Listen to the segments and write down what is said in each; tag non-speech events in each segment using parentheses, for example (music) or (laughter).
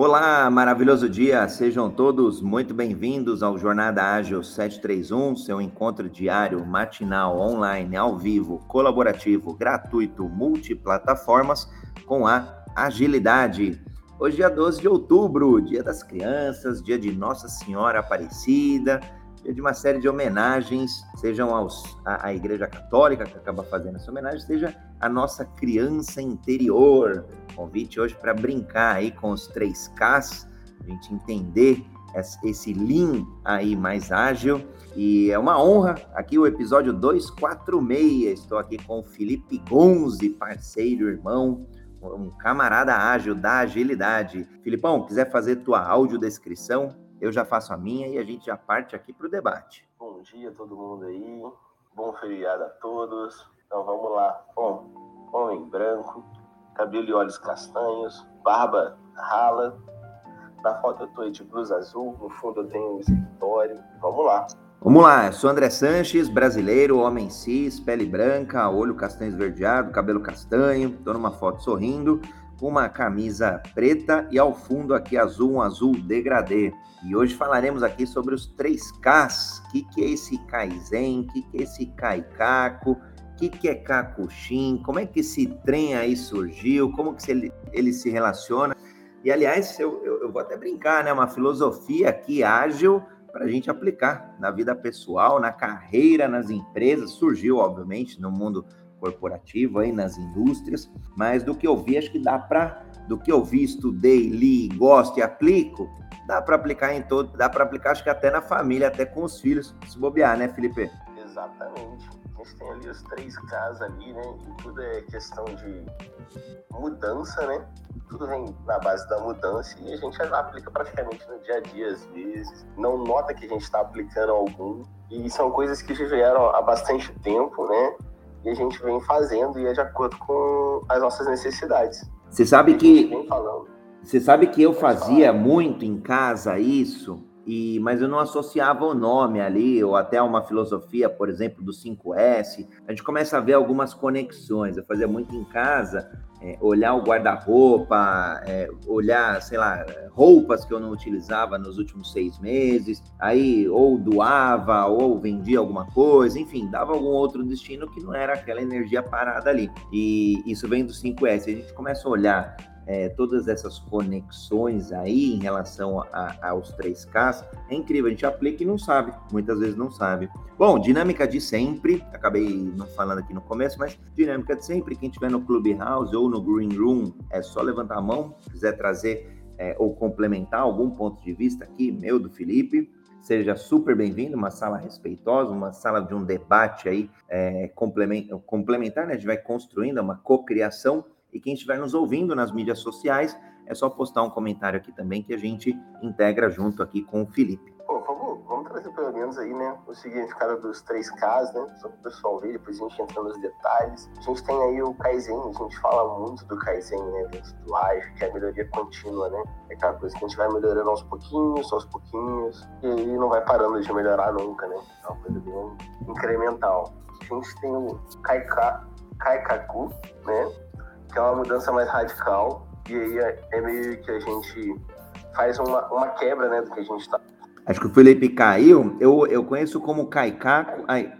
Olá, maravilhoso dia! Sejam todos muito bem-vindos ao Jornada Ágil 731, seu encontro diário, matinal, online, ao vivo, colaborativo, gratuito, multiplataformas com a agilidade. Hoje é 12 de outubro, dia das crianças, dia de Nossa Senhora Aparecida, dia de uma série de homenagens, sejam aos, a, a Igreja Católica que acaba fazendo essa homenagem, seja a nossa criança interior, Convite hoje para brincar aí com os três Ks, a gente entender esse Lean aí mais ágil. E é uma honra, aqui o episódio 246. Estou aqui com o Felipe Gonzi, parceiro, irmão, um camarada ágil da agilidade. Filipão, quiser fazer tua audiodescrição, eu já faço a minha e a gente já parte aqui para o debate. Bom dia todo mundo aí, bom feriado a todos. Então vamos lá. Bom, homem branco, cabelo e olhos castanhos, barba rala. Na foto eu tô de blusa azul, no fundo eu tenho um escritório. Vamos lá. Vamos lá, eu sou André Sanches, brasileiro, homem cis, pele branca, olho castanho esverdeado, cabelo castanho, tô numa foto sorrindo, com uma camisa preta e ao fundo aqui azul, um azul degradê. E hoje falaremos aqui sobre os 3Ks. O que, que é esse Kaizen? O que, que é esse Kaikaku? Que, que é Kakushin, como é que esse trem aí surgiu, como que ele, ele se relaciona. E, aliás, eu, eu, eu, vou até brincar, né? Uma filosofia aqui ágil para a gente aplicar na vida pessoal, na carreira, nas empresas. Surgiu, obviamente, no mundo corporativo, aí nas indústrias, mas do que eu vi, acho que dá para, do que eu vi, estudei, li, gosto e aplico, dá para aplicar em todo, dá para aplicar, acho que até na família, até com os filhos, se bobear, né, Felipe? Exatamente gente tem ali os três Ks ali, né? E tudo é questão de mudança, né? Tudo vem na base da mudança e a gente aplica praticamente no dia a dia, às vezes. Não nota que a gente está aplicando algum. E são coisas que já vieram há bastante tempo, né? E a gente vem fazendo e é de acordo com as nossas necessidades. Você sabe que. Você sabe que eu fazia muito em casa isso, e, mas eu não associava o nome ali, ou até uma filosofia, por exemplo, do 5S. A gente começa a ver algumas conexões. Eu fazia muito em casa, é, olhar o guarda-roupa, é, olhar, sei lá, roupas que eu não utilizava nos últimos seis meses, aí ou doava, ou vendia alguma coisa, enfim, dava algum outro destino que não era aquela energia parada ali. E isso vem do 5S. A gente começa a olhar é, todas essas conexões aí em relação a, aos 3Ks, é incrível, a gente aplica e não sabe, muitas vezes não sabe. Bom, dinâmica de sempre, acabei não falando aqui no começo, mas dinâmica de sempre, quem estiver no Clubhouse ou no Green Room, é só levantar a mão, quiser trazer é, ou complementar algum ponto de vista aqui, meu, do Felipe, seja super bem-vindo, uma sala respeitosa, uma sala de um debate aí é, complementar, né? A gente vai construindo uma cocriação e quem estiver nos ouvindo nas mídias sociais, é só postar um comentário aqui também que a gente integra junto aqui com o Felipe. Pô, vamos, vamos trazer pelo menos aí, né, o significado dos três Ks, né, só para o pessoal ver, depois a gente entra nos detalhes. A gente tem aí o Kaizen, a gente fala muito do Kaizen, né, dentro do Live, que é a melhoria contínua, né, é aquela coisa que a gente vai melhorando aos pouquinhos, aos pouquinhos, e aí não vai parando de melhorar nunca, né, é uma coisa bem incremental. A gente tem o Kaika, Kaikaku, né, que é uma mudança mais radical. E aí é, é meio que a gente faz uma, uma quebra né, do que a gente está. Acho que o Felipe caiu. Eu, eu conheço como Caicaco. Aí,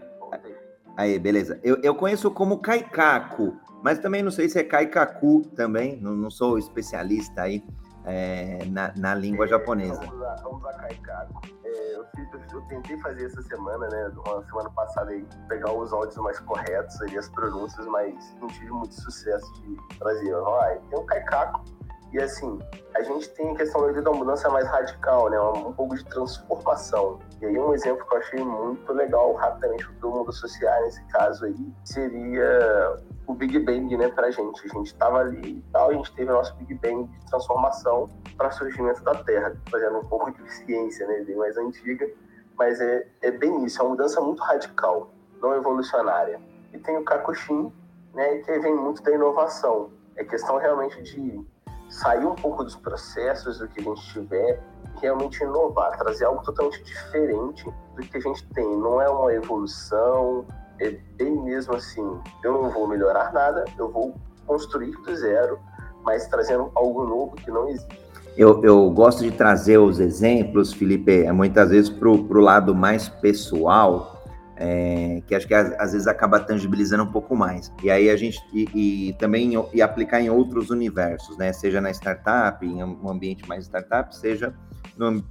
aí beleza. Eu, eu conheço como Caicaco, mas também não sei se é Caicacu também. Não, não sou especialista aí é, na, na, língua é, japonesa. Vamos lá, vamos lá Kaikaku. É, eu, eu, tentei fazer essa semana, né, uma semana passada aí, pegar os áudios mais corretos as pronúncias, mas não tive muito sucesso de trazer. Ó, tem um Kaikaku, e assim, a gente tem a questão da mudança mais radical, né? Um, pouco de transformação. E aí um exemplo que eu achei muito legal, rapidamente, do mundo social nesse caso aí, seria o Big Bang, né, pra gente. A gente tava ali e tal, a gente teve o nosso Big Bang de transformação para surgimento da Terra, fazendo um pouco de ciência, né, bem mais antiga, mas é, é bem isso, é uma mudança muito radical, não evolucionária. E tem o Kakushin, né, que vem muito da inovação. É questão realmente de sair um pouco dos processos do que a gente tiver, realmente inovar, trazer algo totalmente diferente do que a gente tem. Não é uma evolução, é bem mesmo assim, eu não vou melhorar nada, eu vou construir do zero, mas trazendo algo novo que não existe. Eu, eu gosto de trazer os exemplos, Felipe, é muitas vezes para o lado mais pessoal, é, que acho que às, às, vezes acaba tangibilizando um pouco mais. E aí a gente e, e, também e aplicar em outros universos, né? Seja na startup, em um ambiente mais startup, seja no,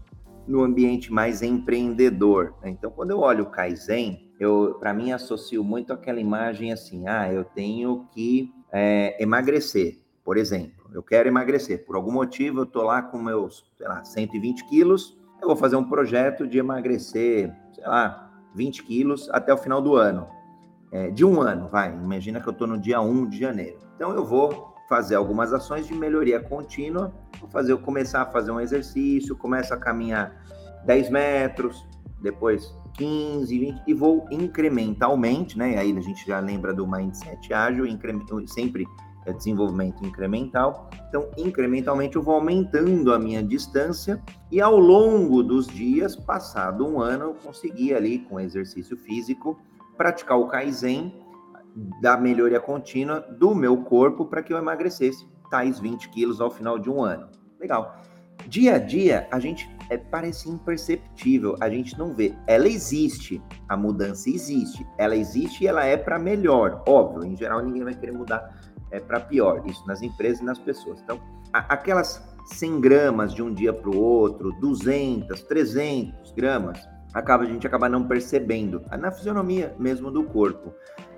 no ambiente mais empreendedor. Né? Então, quando eu olho o Kaizen, eu para mim associo muito aquela imagem assim, ah, eu tenho que é, emagrecer, por exemplo. Eu quero emagrecer. Por algum motivo, eu tô lá com meus, sei lá, 120 quilos. Eu vou fazer um projeto de emagrecer, sei lá, 20 quilos até o final do ano. É, de um ano, vai. Imagina que eu estou no dia 1 de janeiro. Então eu vou fazer algumas ações de melhoria contínua. Vou fazer, começar a fazer um exercício, começo a caminhar 10 metros, depois 15, 20, e vou incrementalmente, né? Aí a gente já lembra do mindset ágil, sempre é desenvolvimento incremental. Então, incrementalmente, eu vou aumentando a minha distância e ao longo dos dias, passado um ano, eu consegui ali, com exercício físico, praticar o Kaizen da melhoria contínua do meu corpo para que eu emagrecesse tais 20 quilos ao final de um ano. Legal. Dia a dia, a gente é, parece imperceptível, a gente não vê. Ela existe, a mudança existe, ela existe e ela é para melhor. Óbvio, em geral ninguém vai querer mudar é, para pior, isso nas empresas e nas pessoas. Então, a, aquelas 100 gramas de um dia para o outro, 200, 300 gramas, acaba, a gente acaba não percebendo, na fisionomia mesmo do corpo.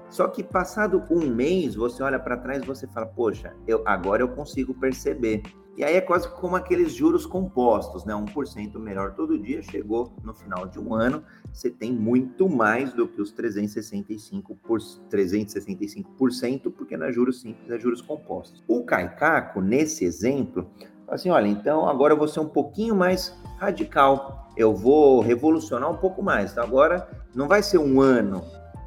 Só que passado um mês, você olha para trás e você fala, poxa, eu, agora eu consigo perceber. E aí é quase como aqueles juros compostos, né? 1% melhor todo dia, chegou no final de um ano, você tem muito mais do que os 365%, por, 365% porque não é juros simples, é juros compostos. O Caicaco, nesse exemplo, assim, olha, então agora eu vou ser um pouquinho mais radical, eu vou revolucionar um pouco mais. Então agora não vai ser um ano,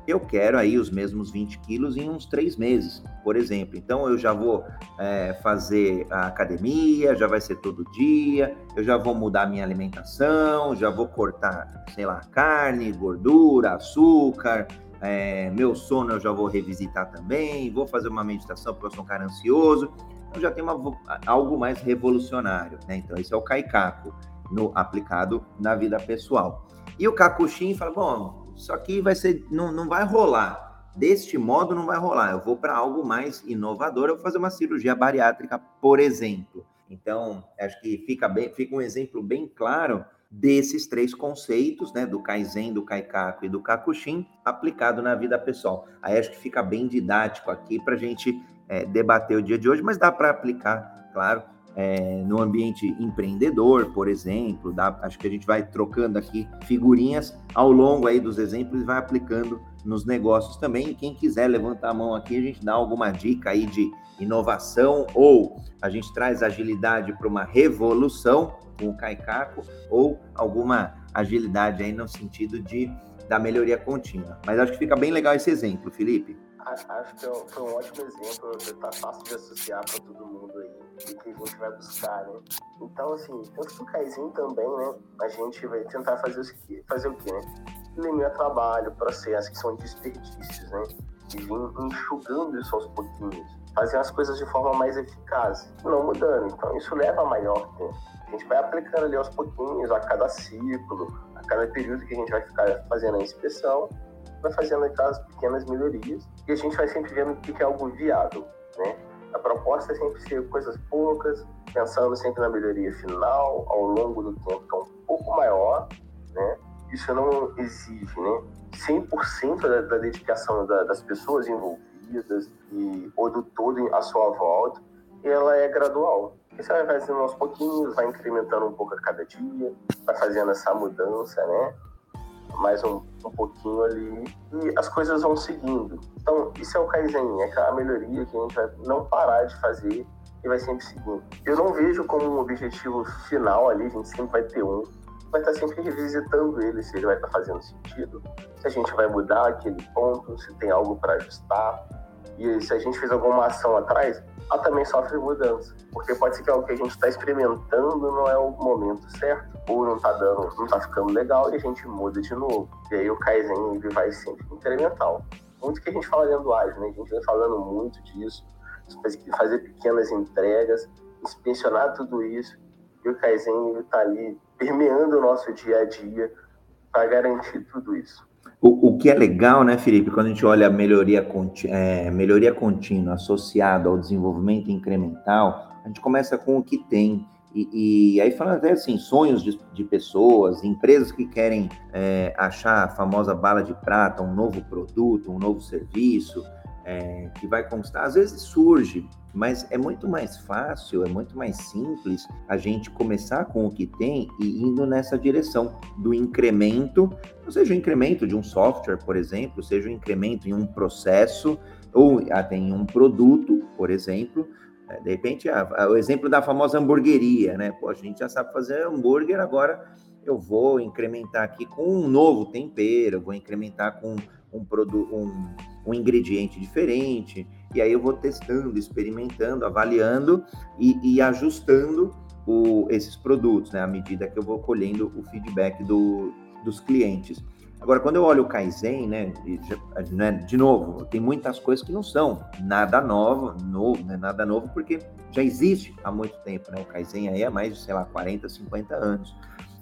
eu quero aí os mesmos 20 quilos em uns três meses, por exemplo. Então eu já vou é, fazer a academia, já vai ser todo dia, eu já vou mudar minha alimentação, já vou cortar, sei lá, carne, gordura, açúcar, é, meu sono eu já vou revisitar também, vou fazer uma meditação porque eu sou um cara ansioso. Eu já tenho uma, algo mais revolucionário, né? Então esse é o Kaikaku, no, aplicado na vida pessoal. E o Kakushin fala, bom, isso aqui vai ser, não, não vai rolar. Deste modo não vai rolar. Eu vou para algo mais inovador, eu vou fazer uma cirurgia bariátrica, por exemplo. Então, acho que fica bem, fica um exemplo bem claro desses três conceitos, né, do Kaizen, do Kaikaku e do Kakushin, aplicado na vida pessoal. Aí acho que fica bem didático aqui para a gente é, debater o dia de hoje, mas dá para aplicar, claro, é, no ambiente empreendedor, por exemplo. Dá, acho que a gente vai trocando aqui figurinhas ao longo aí dos exemplos e vai aplicando nos negócios também. E quem quiser levantar a mão aqui, a gente dá alguma dica aí de inovação ou a gente traz agilidade para uma revolução com o Caicaco ou alguma agilidade aí no sentido de da melhoria contínua. Mas acho que fica bem legal esse exemplo, Felipe. Acho que é foi um ótimo exemplo, tá fácil de associar para todo mundo e que a gente vai buscar, né? Então, assim, tanto no Kaizen também, né, a gente vai tentar fazer, os, fazer o quê, né? Eliminar trabalho, processo, que são desperdícios, né? E vir enxugando isso aos pouquinhos, fazer as coisas de forma mais eficaz, não mudando. Então, isso leva a maior tempo. A gente vai aplicando ali aos pouquinhos, a cada ciclo, a cada período que a gente vai ficar fazendo a inspeção, vai fazendo aquelas pequenas melhorias e a gente vai sempre vendo o que é algo viável? A proposta é sempre ser coisas poucas, pensando sempre na melhoria final, ao longo do tempo, que é um pouco maior, né? Isso não exige, né? 100% da, da dedicação da, das pessoas envolvidas e, ou do todo à sua volta, ela é gradual. Você vai fazendo aos pouquinhos, vai incrementando um pouco a cada dia, vai fazendo essa mudança, né? Mais um, um pouquinho ali e as coisas vão seguindo. Então, isso é o Kaizen, é aquela melhoria que a gente vai não parar de fazer e vai sempre seguindo. Eu não vejo como um objetivo final ali, a gente sempre vai ter um, vai estar sempre revisitando ele, se ele vai estar fazendo sentido, se a gente vai mudar aquele ponto, se tem algo para ajustar. E se a gente fez alguma ação atrás, também sofre mudança. Porque pode ser que algo que a gente está experimentando não é o momento certo, ou não está dando, não está ficando legal e a gente muda de novo. E aí o Kaizen ele vai sempre incremental. Muito que a gente fala dentro do ágil, né? A gente vem falando muito disso, fazer pequenas entregas, inspecionar tudo isso E o Kaizen está ali permeando o nosso dia a dia para garantir tudo isso. O, o, que é legal, né, Felipe, quando a gente olha a melhoria, é, melhoria contínua associada ao desenvolvimento incremental, a gente começa com o que tem. E, e aí falando até assim, sonhos de, de pessoas, empresas que querem é, achar a famosa bala de prata, um novo produto, um novo serviço, é, que vai conquistar, às vezes surge, mas é muito mais fácil, é muito mais simples a gente começar com o que tem e indo nessa direção do incremento, ou seja, o incremento de um software, por exemplo, seja o incremento em um processo ou até em um produto, por exemplo. É, de repente, a, a, o exemplo da famosa hamburgueria, né? Pô, a gente já sabe fazer hambúrguer, agora eu vou incrementar aqui com um novo tempero, vou incrementar com um, produto, um, um ingrediente diferente, e aí eu vou testando, experimentando, avaliando e, e ajustando o, esses produtos, né, à medida que eu vou colhendo o feedback do, dos clientes. Agora, quando eu olho o Kaizen, né, né, de novo, tem muitas coisas que não são nada novo, novo né, nada novo, porque já existe há muito tempo, né? O Kaizen aí há mais de, sei lá, 40, 50 anos.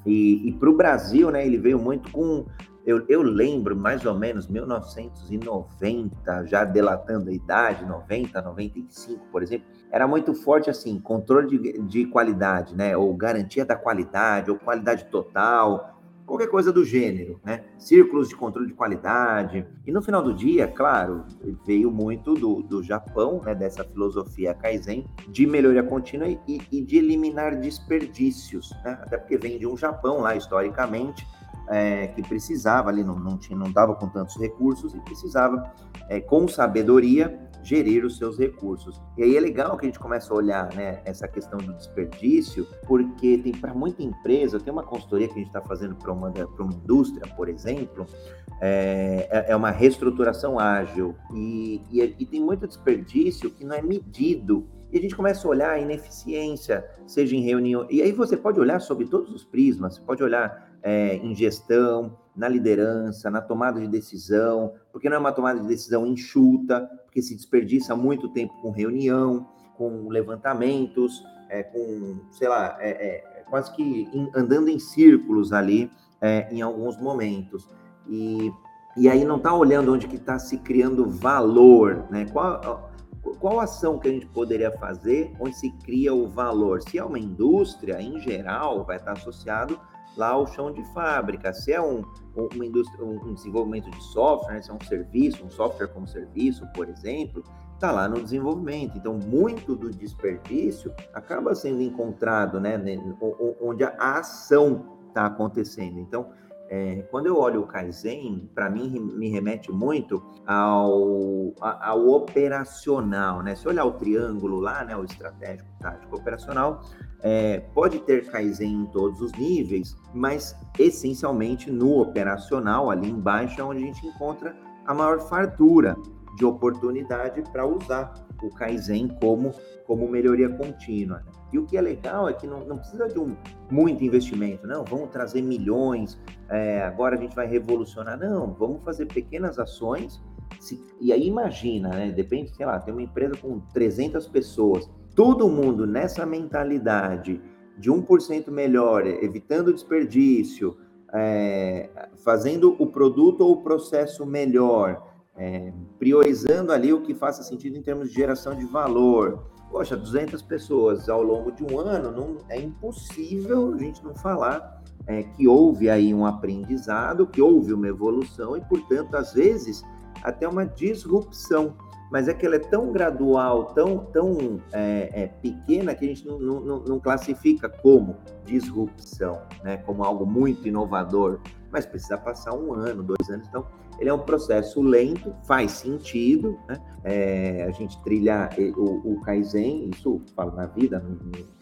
E, e para o Brasil, né, ele veio muito com eu, eu, lembro mais ou menos 1990, já delatando a idade, 90, 95, por exemplo, era muito forte assim, controle de, de qualidade, né? Ou garantia da qualidade, ou qualidade total, qualquer coisa do gênero, né? Círculos de controle de qualidade. E no final do dia, claro, veio muito do, do Japão, né? Dessa filosofia Kaizen de melhoria contínua e, e de eliminar desperdícios, né? Até porque vem de um Japão lá historicamente é, que precisava ali, não, não, tinha, não dava com tantos recursos e precisava, é, com sabedoria, gerir os seus recursos. E aí é legal que a gente começa a olhar né, essa questão do desperdício, porque tem para muita empresa, tem uma consultoria que a gente está fazendo para uma, uma indústria, por exemplo, é, é, é uma reestruturação ágil e, e, e tem muito desperdício que não é medido e a gente começa a olhar a ineficiência, seja em reunião. E aí você pode olhar sobre todos os prismas, você pode olhar é, em gestão, na liderança, na tomada de decisão, porque não é uma tomada de decisão enxuta, porque se desperdiça muito tempo com reunião, com levantamentos, é, com, sei lá, é, é quase que in, andando em círculos ali é, em alguns momentos. E, e aí não está olhando onde que está se criando valor, né? Qual, qual ação que a gente poderia fazer onde se cria o valor? Se é uma indústria, em geral, vai estar associado lá ao chão de fábrica. Se é um, uma indústria, um desenvolvimento de software, né? se é um serviço, um software como serviço, por exemplo, está lá no desenvolvimento. Então, muito do desperdício acaba sendo encontrado, né, onde a ação está acontecendo. Então, é, quando eu olho o Kaizen, para mim me remete muito ao, ao operacional, né? Se olhar o triângulo lá, né, o estratégico, tático, operacional, é, pode ter Kaizen em todos os níveis, mas essencialmente no operacional, ali embaixo, é onde a gente encontra a maior fartura de oportunidade para usar o Kaizen como, como melhoria contínua. Né? E o que é legal é que não, não precisa de um muito investimento, não, vamos trazer milhões, é, agora a gente vai revolucionar, não, vamos fazer pequenas ações, se, e aí imagina, né, depende, sei lá, tem uma empresa com 300 pessoas, todo mundo nessa mentalidade de 1% melhor, evitando desperdício, é, fazendo o produto ou o processo melhor, é, priorizando ali o que faça sentido em termos de geração de valor, Poxa, 200 pessoas ao longo de um ano, não, é impossível a gente não falar é, que houve aí um aprendizado, que houve uma evolução e, portanto, às vezes, até uma disrupção. Mas é que ela é tão gradual, tão, tão é, é, pequena, que a gente não, não, não classifica como disrupção, né? como algo muito inovador. Mas precisa passar um ano, dois anos. Então, ele é um processo lento, faz sentido, né? É, a gente trilhar o, o Kaizen, isso falo na vida,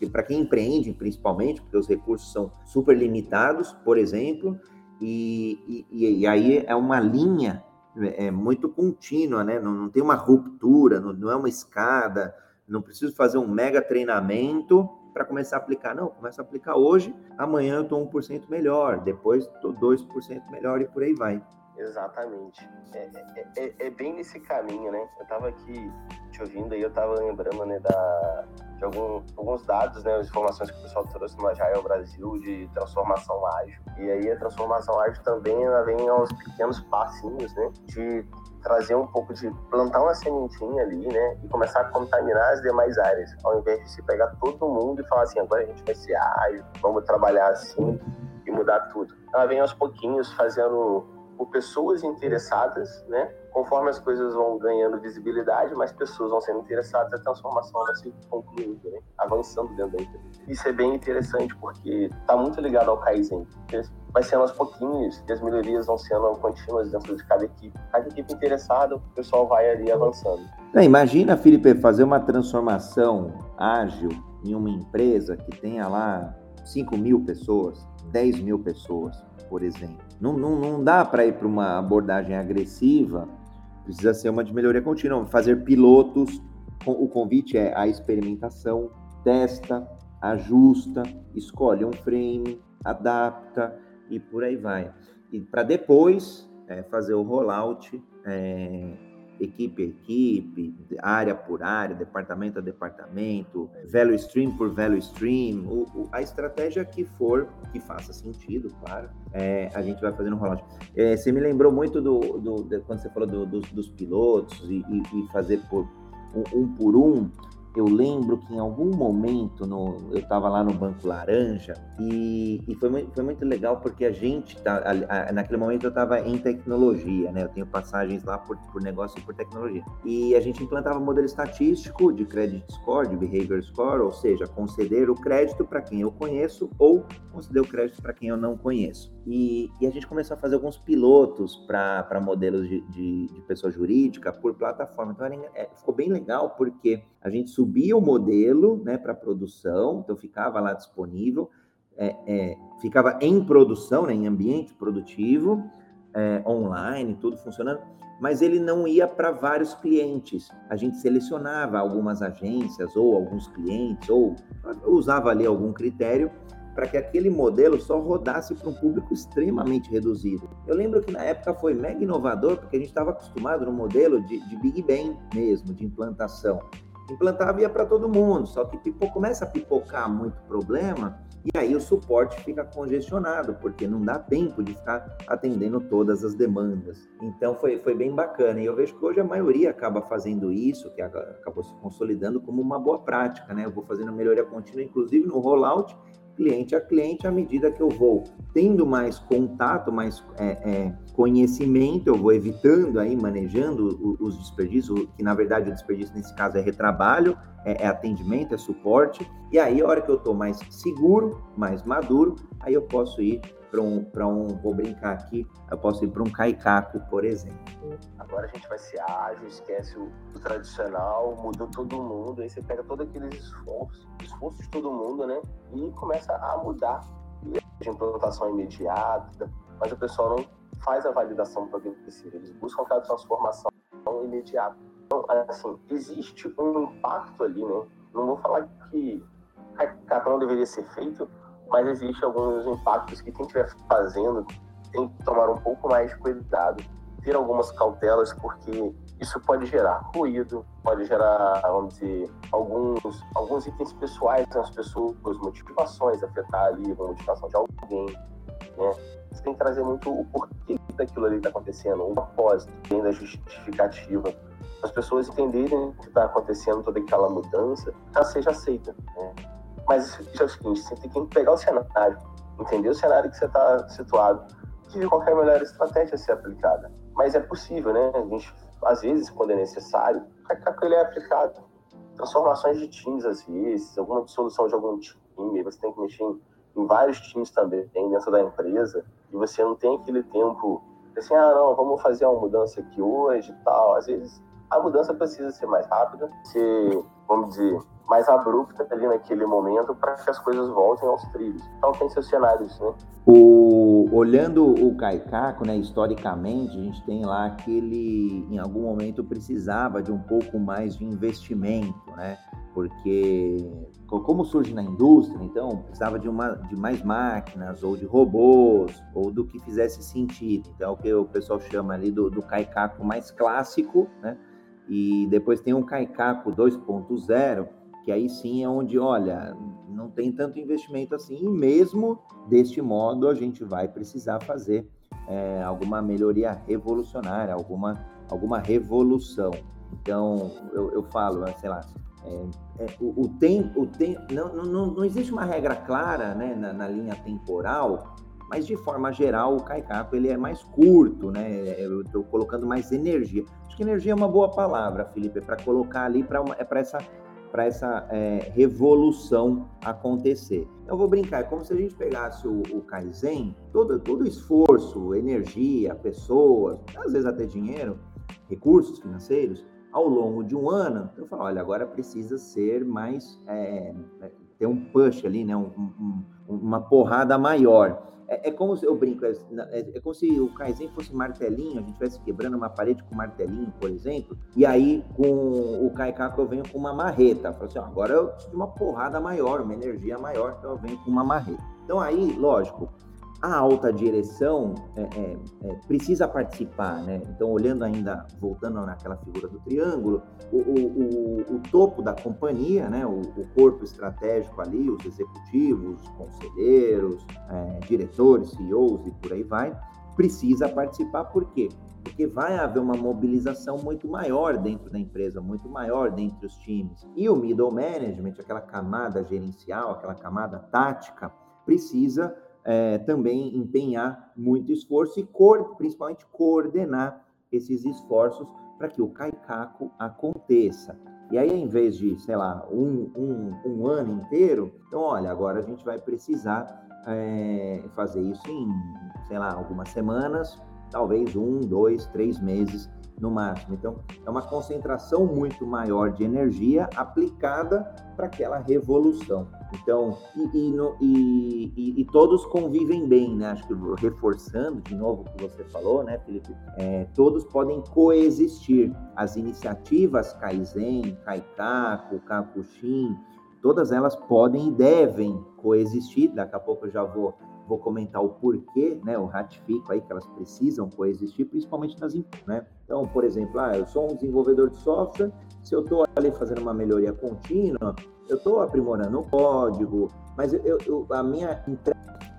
para quem empreende principalmente, porque os recursos são super limitados, por exemplo, e, e, e aí é uma linha é, muito contínua, né? Não, não tem uma ruptura, não, não é uma escada, não preciso fazer um mega treinamento para começar a aplicar. Não, começa a aplicar hoje, amanhã eu estou 1% melhor, depois estou 2% melhor e por aí vai. Exatamente. É, é, é, é, bem nesse caminho, né? Eu tava aqui te ouvindo aí, eu tava lembrando, né, da, de algum, alguns dados, né, as informações que o pessoal trouxe no Agile Brasil de transformação ágil. E aí a transformação ágil também ela vem aos pequenos passinhos, né, de trazer um pouco de plantar uma sementinha ali, né, e começar a contaminar as demais áreas, ao invés de se pegar todo mundo e falar assim, agora a gente vai ser ágil, vamos trabalhar assim e mudar tudo. Ela vem aos pouquinhos fazendo por pessoas interessadas, né? Conforme as coisas vão ganhando visibilidade, mais pessoas vão sendo interessadas, a transformação vai se concluindo, né? avançando dentro da empresa. Isso é bem interessante porque está muito ligado ao Kaizen. Vai sendo aos pouquinhos e as melhorias vão sendo contínuas dentro de cada equipe. Cada equipe interessada, o pessoal vai ali avançando. É, imagina, Felipe, fazer uma transformação ágil em uma empresa que tenha lá 5 mil pessoas, 10 mil pessoas, por exemplo. Não, não, não dá para ir para uma abordagem agressiva, precisa ser uma de melhoria contínua. Fazer pilotos, o convite é a experimentação, testa, ajusta, escolhe um frame, adapta e por aí vai. E para depois é, fazer o rollout é, equipe a equipe, área por área, departamento a departamento, value stream por value stream, o, o, a estratégia que for, que faça sentido, claro, é, a gente vai fazendo um rollout. É, você me lembrou muito do, do de, quando você falou do, do, dos pilotos e, e, e fazer por um, um por um, eu lembro que em algum momento no, eu estava lá no Banco Laranja e, e foi, muito, foi, muito legal porque a gente, tá, a, a, naquele momento eu estava em tecnologia, né? Eu tenho passagens lá por, por negócio e por tecnologia. E a gente implantava modelo estatístico de credit score, de behavior score, ou seja, conceder o crédito para quem eu conheço ou conceder o crédito para quem eu não conheço. E, e, a gente começou a fazer alguns pilotos para modelos de, de, de, pessoa jurídica por plataforma. Então era, é, ficou bem legal porque a gente subia o modelo né, para produção, então ficava lá disponível, é, é, ficava em produção, né, em ambiente produtivo, é, online, tudo funcionando, mas ele não ia para vários clientes. A gente selecionava algumas agências ou alguns clientes, ou usava ali algum critério para que aquele modelo só rodasse para um público extremamente reduzido. Eu lembro que na época foi mega inovador, porque a gente estava acostumado no modelo de, de Big Bang mesmo, de implantação implantava ia para todo mundo, só que começa a pipocar muito problema e aí o suporte fica congestionado, porque não dá tempo de ficar atendendo todas as demandas. Então foi, foi bem bacana. E eu vejo que hoje a maioria acaba fazendo isso, que acabou se consolidando como uma boa prática, né? Eu vou fazendo melhoria contínua, inclusive no rollout, cliente a cliente à medida que eu vou tendo mais contato, mais é, é, conhecimento, eu vou evitando aí, manejando os desperdícios, que na verdade o desperdício nesse caso é retrabalho, é, é atendimento, é suporte, e aí a hora que eu estou mais seguro, mais maduro, aí eu posso ir para um, um, vou brincar aqui, eu posso ir para um caicaco, por exemplo. Agora a gente vai ser ágil, esquece o, o, tradicional, mudou todo mundo, aí você pega todos aqueles esforços, esforços de todo mundo, né? E começa a mudar. De implantação imediata, mas o pessoal não faz a validação progressiva, eles buscam aquela transformação imediata. Então, assim, existe um impacto ali, né? Não vou falar que caicaco não deveria ser feito, mas existe alguns impactos que quem estiver fazendo tem que tomar um pouco mais de cuidado, ter algumas cautelas, porque isso pode gerar ruído, pode gerar, vamos dizer, alguns, alguns itens pessoais das pessoas, motivações, afetar ali a motivação de alguém, né? Você tem que trazer muito o porquê daquilo ali está acontecendo, o propósito, além da justificativa. As pessoas entenderem que está acontecendo toda aquela mudança, já seja aceita, né? Mas é o seguinte, você tem que pegar o cenário, entender o cenário que você está situado e ver qual é a melhor estratégia a ser aplicada. Mas é possível, né? A gente, às vezes, quando é necessário, ele é aplicado. Transformações de times, às vezes, alguma dissolução de algum time, você tem que mexer em, em vários times também dentro da empresa, e você não tem aquele tempo assim, ah, não, vamos fazer uma mudança aqui hoje e tal. Às vezes, a mudança precisa ser mais rápida, ser, vamos dizer, mais abrupta ali naquele momento para que as coisas voltem aos trilhos. Então tem seus cenários, né? O, olhando o Caicaco, né, historicamente, a gente tem lá que ele, em algum momento, precisava de um pouco mais de investimento, né? porque como surge na indústria, então precisava de, uma, de mais máquinas ou de robôs ou do que fizesse sentido. Então, é o que o pessoal chama ali do, do caicaco mais clássico, né? E depois tem um caicaco 2.0, que aí sim é onde, olha, não tem tanto investimento assim, e mesmo deste modo a gente vai precisar fazer é, alguma melhoria revolucionária, alguma, alguma revolução. Então, eu, eu falo, sei lá, é, é, o, o tempo não, não, não existe uma regra clara né, na, na, linha temporal, mas de forma geral o caicaco ele é mais curto, né? Eu estou colocando mais energia. Acho que energia é uma boa palavra, Felipe, para colocar ali para é para essa para essa é, revolução acontecer. Eu vou brincar, é como se a gente pegasse o, o Kaizen, todo, todo esforço, energia, pessoas, às vezes até dinheiro, recursos financeiros, ao longo de um ano, eu falo, olha, agora precisa ser mais, é, é, ter um push ali, né, um, um, uma porrada maior. É, é, como se, eu brinco, é, é, é, como se o Kaizen fosse martelinho, a gente estivesse quebrando uma parede com martelinho, por exemplo, e aí com o Kaikaku eu venho com uma marreta. Falo assim, ó, agora eu preciso de uma porrada maior, uma energia maior, então eu venho com uma marreta. Então aí, lógico, a alta direção é, é, é, precisa participar, né? Então, olhando ainda, voltando naquela figura do triângulo, o, o, o topo da companhia, né? O, o, corpo estratégico ali, os executivos, conselheiros, é, diretores, CEOs e por aí vai, precisa participar, por quê? Porque vai haver uma mobilização muito maior dentro da empresa, muito maior dentro dos times. E o middle management, aquela camada gerencial, aquela camada tática, precisa é, também empenhar muito esforço e cor, principalmente coordenar esses esforços para que o caicaco aconteça. E aí, em vez de, sei lá, um, um, um ano inteiro, então, olha, agora a gente vai precisar é, fazer isso em, sei lá, algumas semanas, talvez um, dois, três meses no máximo. Então, é uma concentração muito maior de energia aplicada para aquela revolução. Então, e, e, no, e, e, todos convivem bem, né? Acho que reforçando de novo o que você falou, né, Felipe? É, todos podem coexistir. As iniciativas Kaizen, Kaikaku, Kakushin, todas elas podem e devem coexistir. Daqui a pouco eu já vou vou comentar o porquê, né, o ratifico aí que elas precisam coexistir, principalmente nas né? Então, por exemplo, ah, eu sou um desenvolvedor de software, se eu estou ali fazendo uma melhoria contínua, eu estou aprimorando o código, mas eu, eu a minha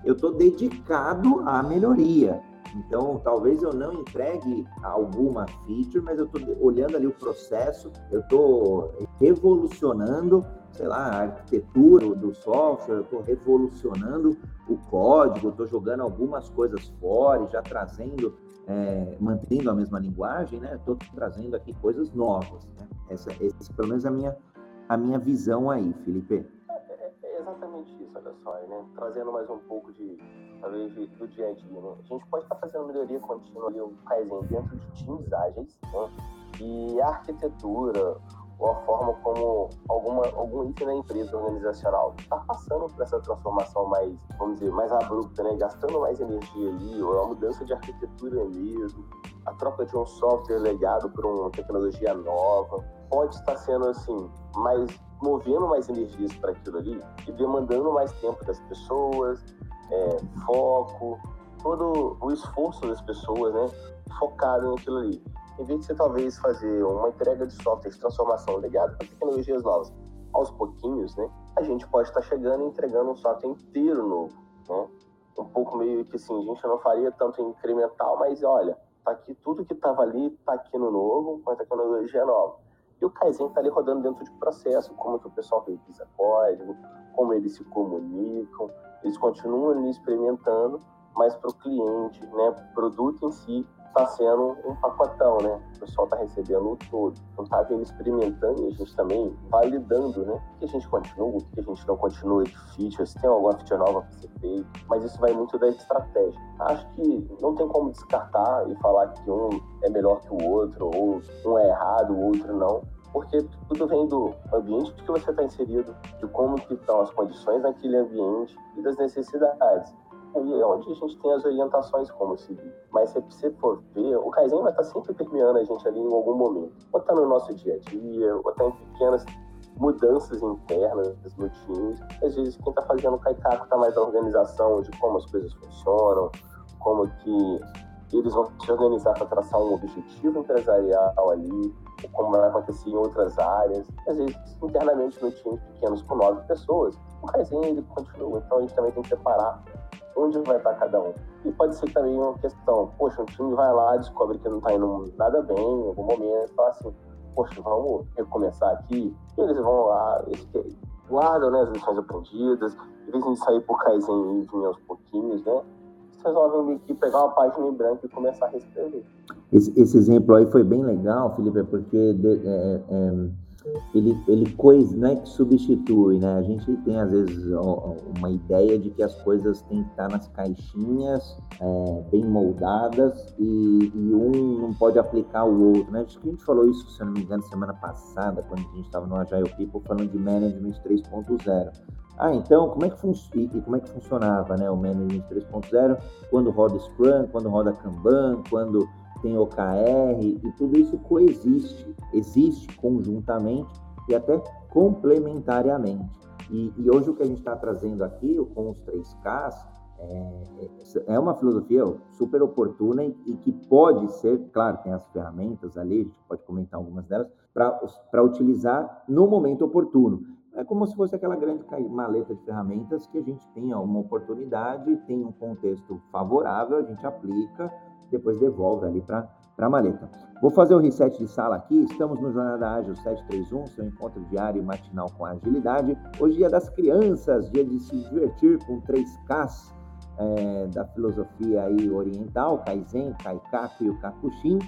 eu estou dedicado à melhoria. Então, talvez eu não entregue alguma feature, mas eu estou olhando ali o processo, eu estou revolucionando sei lá, a arquitetura do software, eu estou revolucionando o código, estou jogando algumas coisas fora e já trazendo, é, mantendo a mesma linguagem, né? Estou trazendo aqui coisas novas. Né? Essa, esse, pelo menos a minha, a minha visão aí, Felipe. É, é, é exatamente isso, olha só, né? Trazendo mais um pouco de, talvez, do dia a dia, né? A gente pode estar tá fazendo melhoria contínua ali, o Kaizen dentro de times ágeis, né? E a arquitetura, ou a forma como alguma, algum item da empresa organizacional está passando por essa transformação mais, vamos dizer, mais abrupta, né? gastando mais energia ali, ou a mudança de arquitetura mesmo, a troca de um software legado por uma tecnologia nova, pode estar sendo assim, mais movendo mais energias para aquilo ali e demandando mais tempo das pessoas, é, foco, todo o esforço das pessoas, né, focado naquilo ali em vez de você talvez fazer uma entrega de software de transformação ligada para tecnologias novas aos pouquinhos, né, a gente pode estar chegando e entregando um software inteiro novo, né? Um pouco meio que assim, a gente não faria tanto incremental, mas olha, tá aqui tudo que estava ali, tá aqui no novo, com a tecnologia nova. E o Kaizen está ali rodando dentro de processo, como que o pessoal revisa código, como eles se comunicam, eles continuam ali experimentando, mas para o cliente, né, produto em si, está sendo um pacotão, né? O pessoal está recebendo o todo. Não está vendo experimentando e a gente também validando, né? O que a gente continua, o que a gente não continua de features, se tem alguma feature nova para ser feita, mas isso vai muito da estratégia. Acho que não tem como descartar e falar que um é melhor que o outro, ou um é errado, o outro não porque tudo vem do ambiente que você está inserido, de como que estão as condições naquele ambiente e das necessidades é onde a gente tem as orientações como seguir. Mas se você for ver, o Kaizen vai estar sempre permeando a gente ali em algum momento. Ou está no nosso dia a dia, ou está em pequenas mudanças internas no time. Às vezes quem está fazendo o caicaco está mais na organização de como as coisas funcionam, como que eles vão se organizar para traçar um objetivo empresarial ali, como vai acontecer em outras áreas. Às vezes, internamente no time pequenos com nove pessoas, Kaizen ele continua. Então a gente também tem que separar onde vai estar cada um. E pode ser também uma questão, poxa, um time vai lá, descobre que não está indo nada bem em algum momento, fala assim, poxa, vamos recomeçar aqui. E eles vão lá, eles guardam né, as lições aprendidas, em vez de sair por Kaizen e vir aos pouquinhos, né? Eles resolvem meio que pegar uma página em branco e começar a reescrever. Esse, esse exemplo aí foi bem legal, Felipe, porque de, é, é ele, ele coisa, não é que substitui, né? A gente tem, às vezes, uma ideia de que as coisas têm que estar nas caixinhas, é, bem moldadas, e, e, um não pode aplicar o outro, né? Acho que a gente falou isso, se eu não me engano, semana passada, quando a gente estava no Agile People, falando de Management 3.0. Ah, então, como é que, fun e, como é que funcionava né, o Management 3.0? Quando roda Scrum, quando roda Kanban, quando tem OKR e tudo isso coexiste, existe conjuntamente e até complementariamente. E, e hoje o que a gente está trazendo aqui com os 3Ks é, é, uma filosofia super oportuna e, e, que pode ser, claro, tem as ferramentas ali, a gente pode comentar algumas delas, para utilizar no momento oportuno. É como se fosse aquela grande maleta de ferramentas que a gente tem uma oportunidade, tem um contexto favorável, a gente aplica, depois devolve ali para a maleta. Vou fazer o reset de sala aqui. Estamos no Jornada Ágil 731, seu encontro diário e matinal com agilidade. Hoje, dia das crianças, dia de se divertir com 3Ks é, da filosofia aí oriental, Kaizen, Kaikaku e o Kakushin.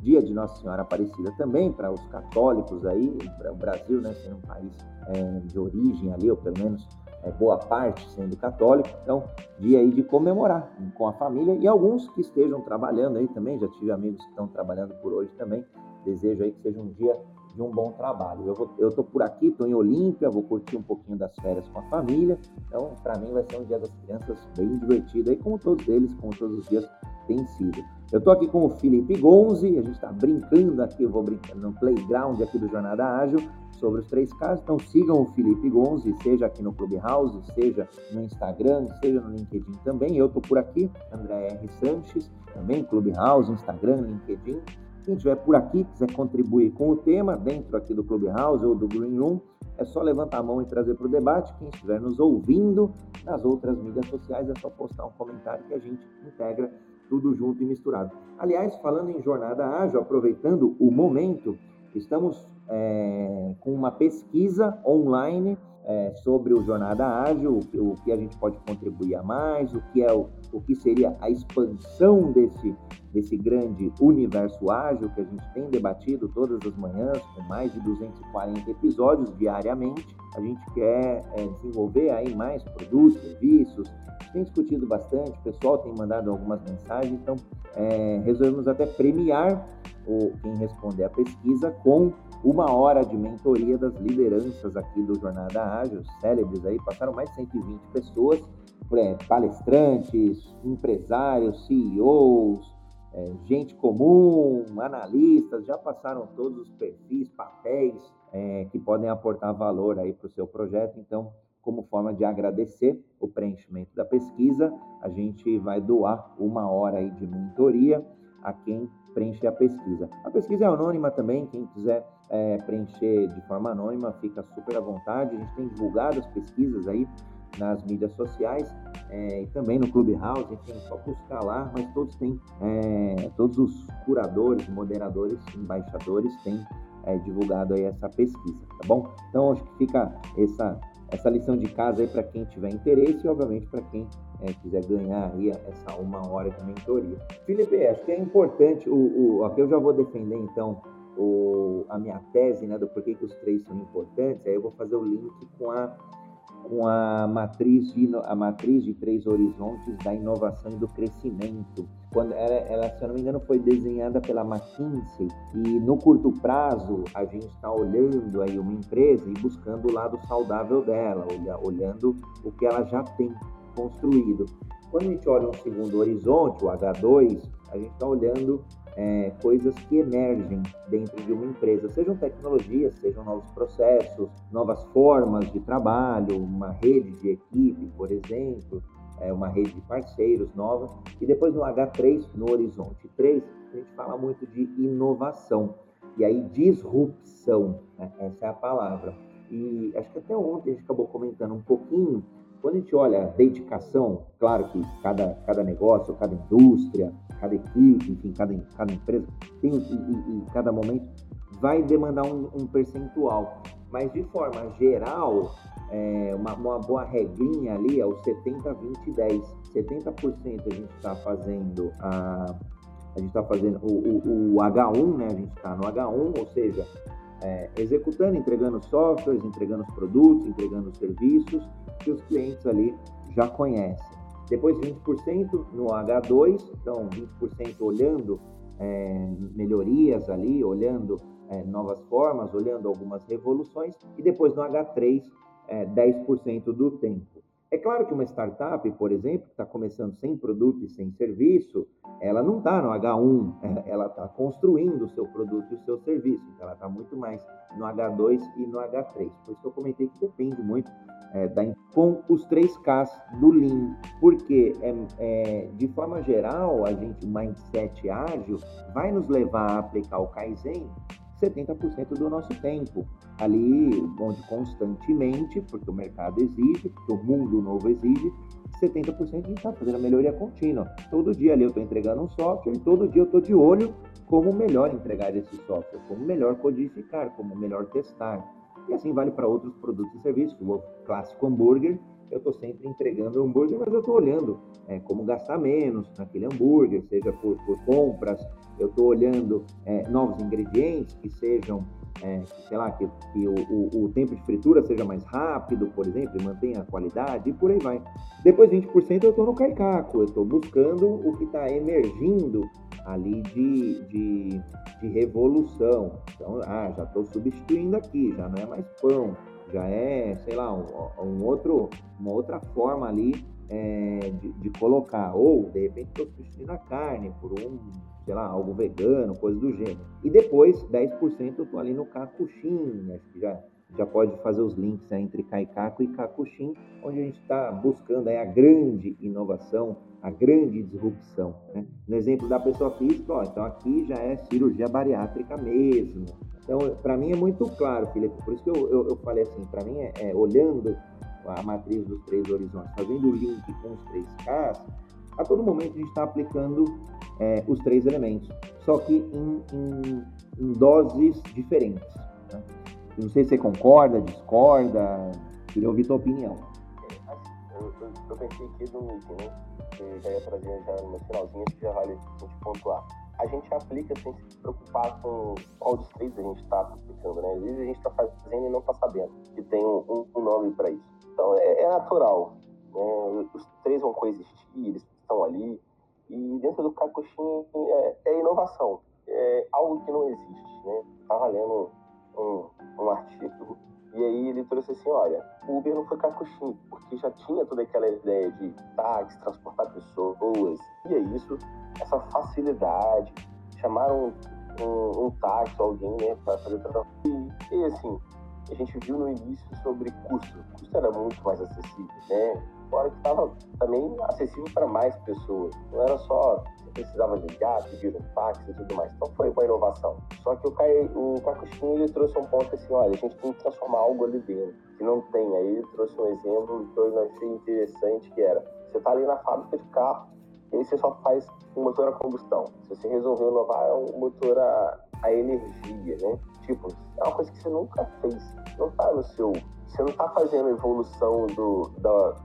Dia de Nossa Senhora Aparecida também, para os católicos aí, para o Brasil, né, sendo um país é, de origem ali, ou pelo menos é, boa parte sendo católico, então dia aí de comemorar com a família e alguns que estejam trabalhando aí também, já tive amigos que estão trabalhando por hoje também, desejo aí que seja um dia de um bom trabalho. Eu, vou, eu tô por aqui, estou em Olímpia, vou curtir um pouquinho das férias com a família, então para mim vai ser um dia das crianças bem divertido aí, como todos eles, como todos os dias tem sido. Eu estou aqui com o Felipe Gonzi, a gente está brincando aqui, eu vou brincando no playground aqui do Jornada Ágil, sobre os três casos. Então sigam o Felipe Gonzi, seja aqui no Clubhouse, seja no Instagram, seja no LinkedIn também. Eu estou por aqui, André R. Sanches, também Clubhouse, Instagram, LinkedIn. Quem estiver por aqui, quiser contribuir com o tema dentro aqui do Clubhouse ou do Green Room, é só levantar a mão e trazer para o debate. Quem estiver nos ouvindo nas outras mídias sociais, é só postar um comentário que a gente integra tudo junto e misturado. Aliás, falando em jornada ágil, aproveitando o momento, estamos é, com uma pesquisa online é, sobre o Jornada Ágil, o, o, que a gente pode contribuir a mais, o que é o, o que seria a expansão desse, desse grande universo ágil que a gente tem debatido todas as manhãs, com mais de 240 episódios diariamente. A gente quer é, desenvolver aí mais produtos, serviços, tem discutido bastante, o pessoal tem mandado algumas mensagens, então é, resolvemos até premiar o, quem responder a pesquisa com uma hora de mentoria das lideranças aqui do Jornada Ágil, célebres aí, passaram mais de 120 pessoas, é, palestrantes, empresários, CEOs, é, gente comum, analistas, já passaram todos os perfis, papéis é, que podem aportar valor aí para o seu projeto. Então, como forma de agradecer o preenchimento da pesquisa, a gente vai doar uma hora aí de mentoria a quem preencher a pesquisa. A pesquisa é anônima também, quem quiser é, preencher de forma anônima fica super à vontade. A gente tem divulgado as pesquisas aí nas mídias sociais é, e também no Clubhouse, é só buscar lá, mas todos têm, é, todos os curadores, moderadores, embaixadores têm é, divulgado aí essa pesquisa, tá bom? Então acho que fica essa, essa lição de casa aí para quem tiver interesse e obviamente para quem é, quiser ganhar aí essa uma hora de mentoria. Felipe, acho que é importante, o, o, aqui eu já vou defender então o, a minha tese né, do porquê que os três são importantes, aí eu vou fazer o link com a, com a, matriz, de, a matriz de três horizontes da inovação e do crescimento. Quando ela, ela, se eu não me engano, foi desenhada pela McKinsey e no curto prazo a gente está olhando aí uma empresa e buscando o lado saudável dela, olhando o que ela já tem construído. Quando a gente olha um segundo horizonte, o H2, a gente está olhando é, coisas que emergem dentro de uma empresa, sejam tecnologias, sejam novos processos, novas formas de trabalho, uma rede de equipe, por exemplo, é, uma rede de parceiros nova. E depois no H3, no Horizonte 3, a gente fala muito de inovação. E aí, disrupção, né? essa é a palavra. E acho que até ontem a gente acabou comentando um pouquinho. Quando a gente olha a dedicação, claro que cada, cada negócio, cada indústria, cada equipe, enfim, cada, cada empresa, tem, e, cada momento vai demandar um, um, percentual. Mas de forma geral, é, uma, uma, boa regrinha ali é o 70, 20, 10. 70% a gente está fazendo a, a gente está fazendo o, o, o, H1, né? A gente está no H1, ou seja, é, executando, entregando softwares, entregando os produtos, entregando os serviços que os clientes ali já conhecem. Depois 20% no H2, então 20% olhando é, melhorias ali, olhando é, novas formas, olhando algumas revoluções, e depois no H3, é, 10% do tempo. É claro que uma startup, por exemplo, que está começando sem produto e sem serviço, ela não está no H1, (laughs) ela está construindo o seu produto e o seu serviço, então ela está muito mais no H2 e no H3. Por isso que eu comentei que depende muito é, da, com os três Ks do Lean, porque é, é, de forma geral, a gente, o mindset ágil vai nos levar a aplicar o Kaizen 70% do nosso tempo. Ali, onde constantemente, porque o mercado exige, porque o mundo novo exige, 70% a gente está fazendo a melhoria contínua. Todo dia ali eu estou entregando um software e todo dia eu estou de olho como melhor entregar esse software, como melhor codificar, como melhor testar. E assim vale para outros produtos e serviços, o clássico hambúrguer, eu estou sempre entregando hambúrguer, mas eu estou olhando é, como gastar menos naquele hambúrguer, seja por, por compras, eu estou olhando é, novos ingredientes que sejam, é, sei lá, que, que o, o, o, tempo de fritura seja mais rápido, por exemplo, e mantenha a qualidade, e por aí vai. Depois 20% eu estou no caicaco, eu estou buscando o que está emergindo ali de, de, de revolução. Então, ah, já estou substituindo aqui, já não é mais pão, já é, sei lá, um, um outro, uma outra forma ali é, de, de, colocar. Ou, de repente, estou substituindo a carne por um, sei lá, algo vegano, coisa do gênero. E depois, 10% eu estou ali no Kakushin, acho que já, já pode fazer os links entre Kaikaku e Kakushin, onde a gente está buscando aí a grande inovação, a grande disrupção. Né? No exemplo da pessoa física, ó, então aqui já é cirurgia bariátrica mesmo. Então, para mim é muito claro, Felipe, por isso que eu, eu, eu falei assim, para mim é, é, olhando a matriz dos três horizontes, fazendo o link com os três Ks, a todo momento a gente está aplicando é, os três elementos, só que em, em, em doses diferentes. Né? Não sei se você concorda, discorda, queria ouvir tua opinião. Eu, pensei aqui no item, né? Que já ia trazer já no finalzinho, acho que já vale a gente pontuar. A gente aplica sem se preocupar com qual dos três a gente está aplicando, né? Às vezes a gente está fazendo e não está sabendo que tem um, um nome para isso. Então é, é natural. Né? Os três vão coexistir, eles ali. E dentro do Kakushin é, é, inovação, é algo que não existe. Né? Estava lendo um, um artigo e aí ele trouxe assim, olha, o Uber não foi Kakushin, porque já tinha toda aquela ideia de táxi, transportar pessoas, e é isso, essa facilidade, chamaram um, um, um táxi, alguém, né, para fazer transporte. E, e assim, a gente viu no início sobre custo. O custo era muito mais acessível, né? Fora que estava também acessível para mais pessoas. Não era só você precisava ligar, pedir um táxi e tudo mais. Então foi uma inovação. Só que o, Kai, o Kakushin, ele trouxe um ponto assim, olha, a gente tem que transformar algo ali dentro, que não tem. Aí ele trouxe um exemplo que eu achei interessante, que era, você está ali na fábrica de carro, e aí você só faz um motor a combustão. Se você resolveu inovar, é um motor a, a energia, né? Tipo, é uma coisa que você nunca fez. Não tá no seu. Você não tá fazendo evolução do, da,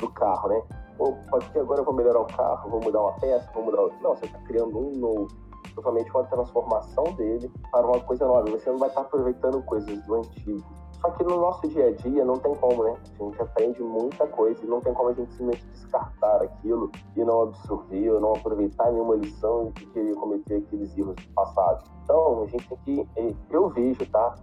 do carro, né? Ou pode ser agora eu vou melhorar o carro, vou mudar uma peça, vou mudar outra. Não, você está criando um novo. Totalmente uma transformação dele para uma coisa nova. Você não vai estar tá aproveitando coisas do antigo. Só que no nosso dia a dia não tem como, né? A gente aprende muita coisa e não tem como a gente simplesmente descartar aquilo e não absorver ou não aproveitar nenhuma lição e querer cometer aqueles erros do passado. Então, a gente tem que. Eh, eu vejo, tá?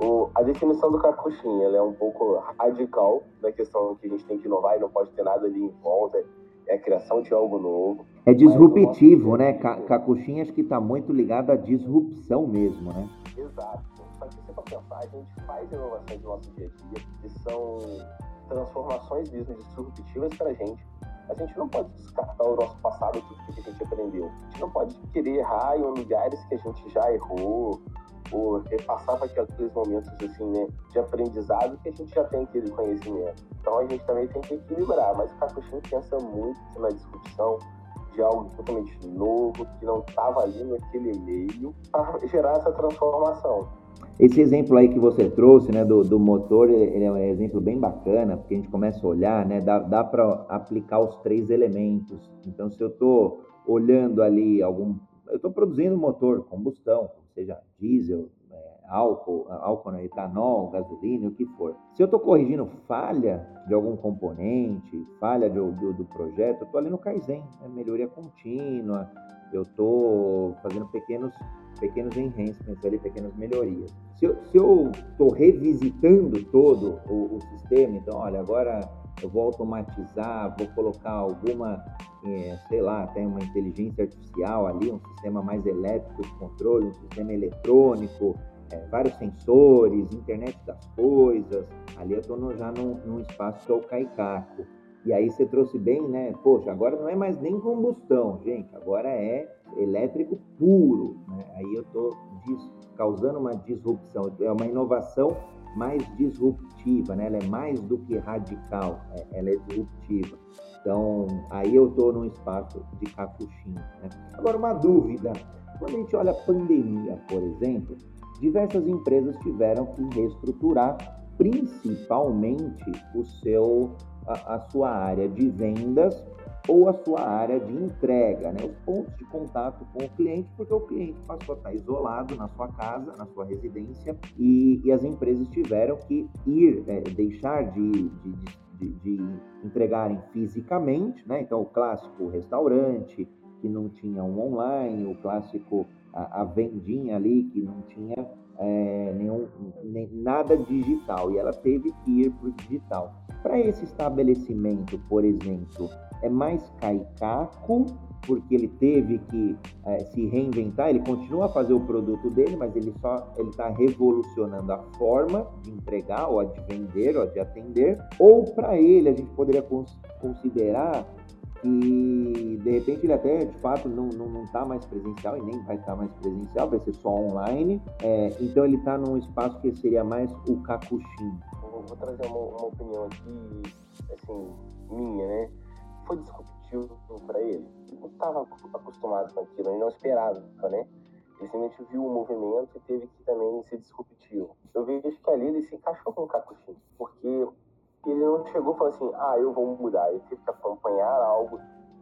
O, a definição do Kakushin ela é um pouco radical na questão que a gente tem que inovar e não pode ter nada ali em volta. É é a criação de algo novo. É disruptivo, né? Cacuxinha acho que está muito ligado à disrupção mesmo, né? Exato. Só que se for pensar, a gente faz inovações no nosso dia a dia, que são transformações mesmo disruptivas para a gente. A gente não pode descartar o nosso passado, tudo que a gente aprendeu. A gente não pode querer errar em lugares que a gente já errou, ou repassar para aqueles momentos assim, né, de aprendizado que a gente já tem aquele conhecimento. Então a gente também tem que equilibrar, mas o Capuchinho pensa muito na discussão de algo totalmente novo, que não estava ali naquele meio, para gerar essa transformação. Esse exemplo aí que você trouxe, né, do, do motor, ele é um exemplo bem bacana, porque a gente começa a olhar, né, dá, dá para aplicar os três elementos. Então, se eu estou olhando ali algum, eu estou produzindo motor, combustão, seja diesel, é, álcool, álcool, né, etanol, gasolina, o que for. Se eu estou corrigindo falha de algum componente, falha do, do, do projeto, eu estou ali no Kaizen, né, melhoria contínua, eu estou fazendo pequenos pequenos enhancements ali, pequenas melhorias. Se eu estou revisitando todo o, o, sistema, então, olha, agora eu vou automatizar, vou colocar alguma, é, sei lá, até uma inteligência artificial ali, um sistema mais elétrico de controle, um sistema eletrônico, é, vários sensores, internet das coisas. Ali eu estou já num, num espaço que é o Caicaco. E aí você trouxe bem, né? Poxa, agora não é mais nem combustão, gente, agora é elétrico puro. Né? Aí eu estou causando uma disrupção, é uma inovação mais disruptiva, né? ela é mais do que radical, é, ela é disruptiva. Então, aí eu estou num espaço de capuchinho. Né? Agora, uma dúvida: quando a gente olha a pandemia, por exemplo, diversas empresas tiveram que reestruturar principalmente o seu a, a sua área de vendas ou a sua área de entrega, né? os pontos de contato com o cliente, porque o cliente passou a estar isolado na sua casa, na sua residência, e, e as empresas tiveram que ir, é, deixar de, de, de, de, entregarem fisicamente, né? então o clássico restaurante, que não tinha um online, o clássico a, a vendinha ali, que não tinha é, nenhum, nem, nada digital, e ela teve que ir para o digital. Para esse estabelecimento, por exemplo, é mais caicaco, porque ele teve que é, se reinventar, ele continua a fazer o produto dele, mas ele só ele está revolucionando a forma de entregar, ou de vender, ou de atender. Ou para ele, a gente poderia cons considerar que de repente ele até de fato não está não, não tá mais presencial e nem vai estar tá mais presencial, vai ser só online. É, então ele está num espaço que seria mais o Kakushin vou trazer uma, uma opinião aqui, assim, minha, né? Foi disruptivo para ele. Não estava acostumado com aquilo, ele não esperava, né? Ele simplesmente viu o movimento e teve que também ser disruptivo. Eu vejo que ali ele se encaixou com o Kakushi, porque ele não chegou e falou assim, ah, eu vou mudar. Ele teve que acompanhar algo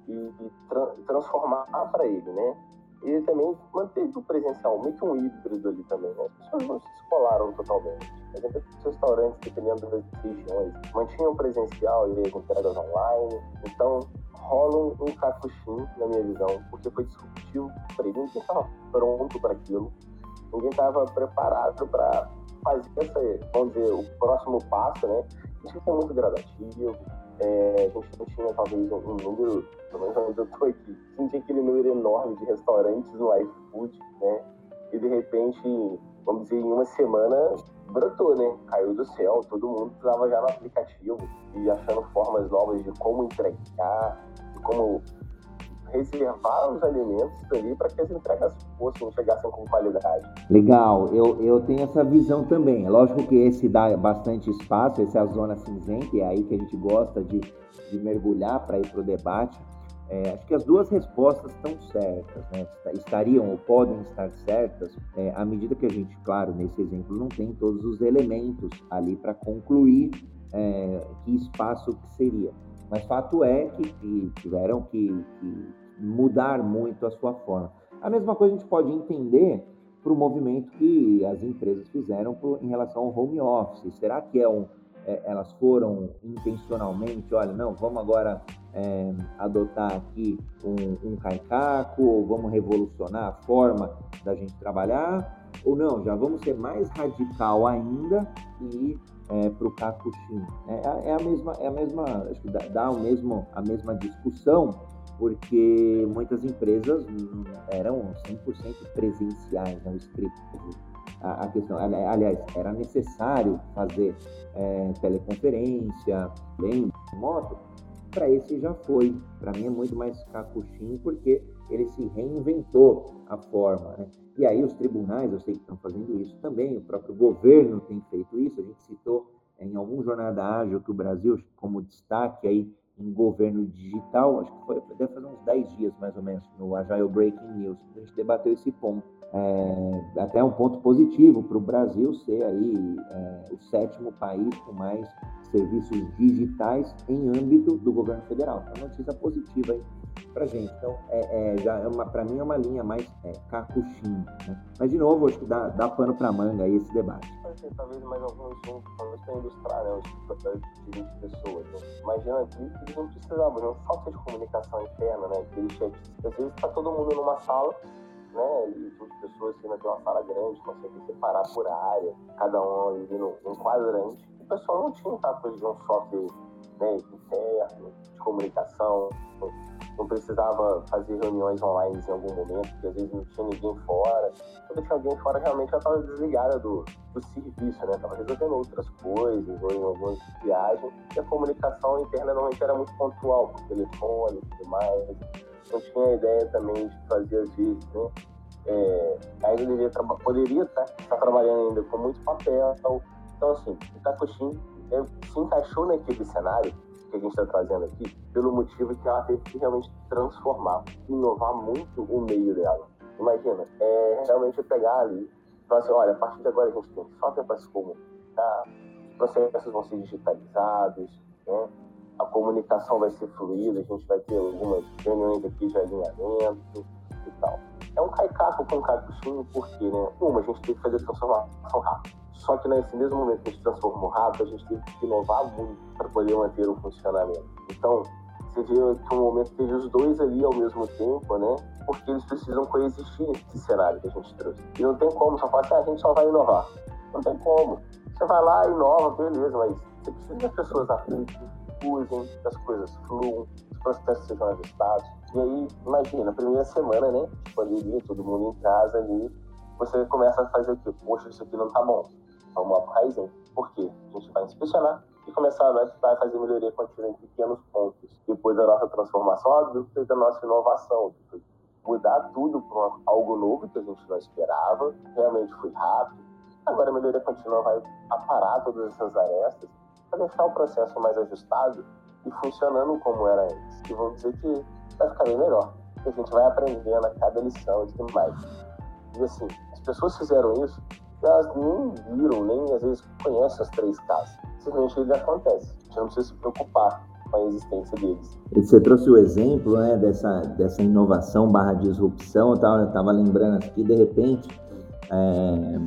e, e tra transformar para ele, né? Ele também manteve o presencial, meio que um híbrido ali também, né? As pessoas não se descolaram totalmente. Por exemplo, os restaurantes, dependendo das regiões, mantinham presencial e as entregas online. Então, rola um, capuchinho, na minha visão, porque foi disruptivo para ele. Ninguém estava pronto para aquilo. Ninguém estava preparado para fazer essa, vamos dizer, o próximo passo, né? Isso é muito gradativo. É, a gente não tinha, talvez, um, um número, pelo menos onde eu estou aqui, não tinha aquele número enorme de restaurantes no iFood, né? E, de repente, vamos dizer, em uma semana, brotou, né? Caiu do céu, todo mundo estava já no aplicativo e achando formas novas de como entregar, de como reservar os alimentos ali para que as entregas fossem, chegassem com qualidade. Legal, eu, eu tenho essa visão também. É lógico que esse dá bastante espaço, essa é a zona cinzenta, é aí que a gente gosta de, de mergulhar para ir para o debate. É, acho que as duas respostas estão certas, né? estariam ou podem estar certas é, à medida que a gente, claro, nesse exemplo não tem todos os elementos ali para concluir é, que espaço que seria. Mas fato é que, que tiveram que, que, mudar muito a sua forma. A mesma coisa a gente pode entender para o movimento que as empresas fizeram pro, em relação ao home office. Será que é um, é, elas foram intencionalmente, olha, não, vamos agora é, adotar aqui um, um caicaco, ou vamos revolucionar a forma da gente trabalhar, ou não, já vamos ser mais radical ainda e é, para o Kakushin. É, é, é, a mesma, é a mesma, acho que dá, dá o mesmo, a mesma discussão, porque muitas empresas eram 100% presenciais, não escrito. A, a, questão, aliás, era necessário fazer é, teleconferência, bem, moto, para esse já foi. Para mim é muito mais Kakushin, porque ele se reinventou a forma. Né? E aí os tribunais, eu sei que estão fazendo isso também, o próprio governo tem feito isso, a gente citou em algum jornada ágil que o Brasil, como destaque aí em governo digital, acho que foi deve fazer uns 10 dias mais ou menos, no Agile Breaking News, a gente debateu esse ponto. É, até um ponto positivo para o Brasil ser aí é, o sétimo país com mais serviços digitais em âmbito do governo federal. Então, notícia positiva aí para gente. Então, é, é já é para mim é uma linha mais é. Né? Mas de novo, acho que dá, dá pano para manga aí esse debate. Talvez mais alguns talvez para ilustrar, né, os de 20 pessoas. Né? Imagina aqui que eles não precisavam, não falta de comunicação interna, né? Chat. Às vezes está todo mundo numa sala, né? E 20 pessoas, não tem uma sala grande, consegue separar por área, cada um ali num, quadrante o pessoal não tinha tanta coisa de um software né, interno, de comunicação, não precisava fazer reuniões online em algum momento, porque às vezes não tinha ninguém fora. Quando tinha alguém fora, realmente ela estava desligada do, do serviço, né? Estava resolvendo outras coisas, ou em algumas viagens. E a comunicação interna normalmente era muito pontual, por telefone e tudo mais. Não tinha ideia também de fazer, às vezes, né? É, poderia estar, tá, estar trabalhando ainda com muito papel, então, assim, o Takushin se encaixou naquele cenário que a gente está trazendo aqui pelo motivo que ela teve que realmente transformar, inovar muito o meio dela. Imagina, é realmente pegar ali falar assim, olha, a partir de agora a gente tem software para se comunicar, os processos vão ser digitalizados, né? a comunicação vai ser fluida, a gente vai ter algumas reuniões aqui de alinhamento e tal. É um caicaco com um capuchinho, porque, né? Uma, a gente tem que fazer transformação rápida só que nesse mesmo momento que a gente transformou rápido, a gente teve que inovar muito para poder manter o funcionamento. Então, você vê que um momento teve os dois ali ao mesmo tempo, né? Porque eles precisam coexistir nesse cenário que a gente trouxe. E não tem como, só falar assim, ah, a gente só vai inovar. Não tem como. Você vai lá, inova, beleza, mas você precisa que as pessoas apliquem, usem, que as coisas fluam, os processos sejam ajustados. E aí, imagina, primeira semana, né? Pandemia, todo mundo em casa ali, você começa a fazer o quê? Poxa, isso aqui não tá bom vamos lá para o Kaizen. Por quê? A gente vai inspecionar e começar a adaptar e fazer melhoria contínua em pequenos pontos. Depois da nossa transformação, depois da nossa inovação. Mudar tudo para algo novo que a gente não esperava. Realmente foi rápido. Agora a melhoria contínua vai aparar todas essas arestas para deixar o processo mais ajustado e funcionando como era antes. E vamos dizer que vai ficar bem melhor. E a gente vai aprendendo a cada lição e tudo mais. E assim, as pessoas fizeram isso elas nem viram, nem às vezes conhecem as três casas. Simplesmente ele acontece. A gente não precisa se preocupar com a existência deles. Você trouxe o exemplo né, dessa, dessa inovação barra disrupção, eu estava lembrando aqui, de repente, é,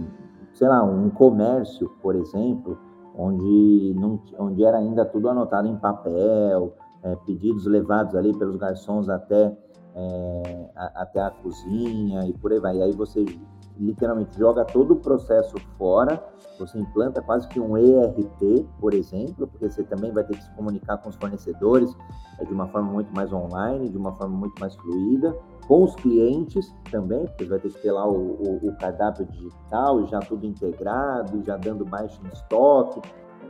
sei lá, um comércio, por exemplo, onde, não, onde era ainda tudo anotado em papel, é, pedidos levados ali pelos garçons até, é, a, até a cozinha e por aí vai. E aí você literalmente joga todo o processo fora, você implanta quase que um ERP, por exemplo, porque você também vai ter que se comunicar com os fornecedores é, de uma forma muito mais online, de uma forma muito mais fluida, com os clientes também, porque vai ter que ter lá o, o, o cardápio digital, já tudo integrado, já dando baixo em estoque.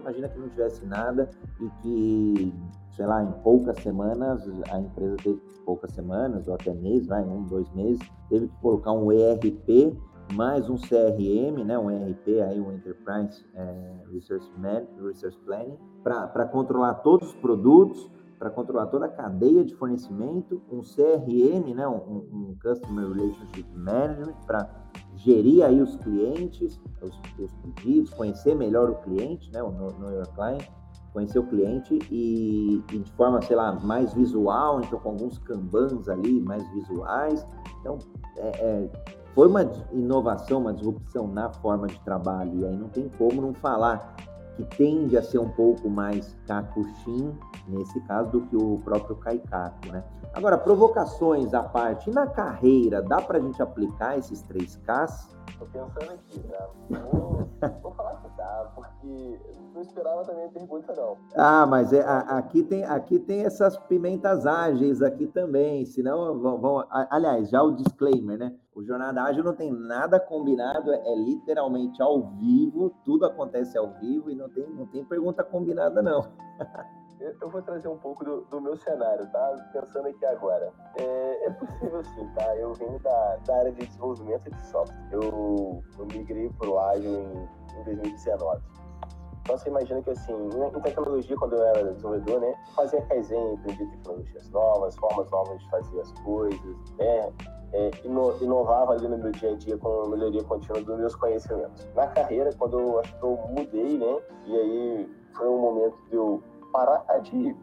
Imagina que não tivesse nada e que, sei lá, em poucas semanas, a empresa teve poucas semanas, ou até meses, vai, um, dois meses, teve que colocar um ERP mais um CRM, né, um ERP, aí um Enterprise é, Resource, Man, Resource Planning, para controlar todos os produtos, para controlar toda a cadeia de fornecimento, um CRM, né, um, um Customer Relationship Management, para gerir aí os clientes, os, os, pedidos, conhecer melhor o cliente, né, o Your Client, conhecer o cliente e, e, de forma, sei lá, mais visual, então com alguns kanbans ali, mais visuais. Então, é, é foi uma inovação, uma disrupção na forma de trabalho, e aí não tem como não falar que tende a ser um pouco mais Kakushin, nesse caso, do que o próprio Kaikaku, né? Agora, provocações à parte, na carreira, dá para a gente aplicar esses três Ks? Tô pensando aqui, tá? Vou, vou falar que dá, porque não esperava também a pergunta, não. Ah, mas é, a, aqui, tem, aqui tem essas pimentas ágeis aqui também, senão vão, vão... Aliás, já o disclaimer, né? O Jornada Ágil não tem nada combinado, é, é literalmente ao vivo, tudo acontece ao vivo e não tem, não tem pergunta combinada, não. (laughs) eu vou trazer um pouco do, do, meu cenário, tá? Pensando aqui agora. É, é possível sim, tá? Eu venho da, da, área de desenvolvimento de software. Eu, eu migrei para o em, em 2019. Então você imagina que assim, em tecnologia, quando eu era desenvolvedor, né, fazia Kaizen, aprendia tecnologias novas, formas novas de fazer as coisas, né? É, inovava ali no meu dia a dia com a melhoria contínua dos meus conhecimentos. Na carreira, quando eu acho que eu mudei, né? E aí foi um momento de eu parar de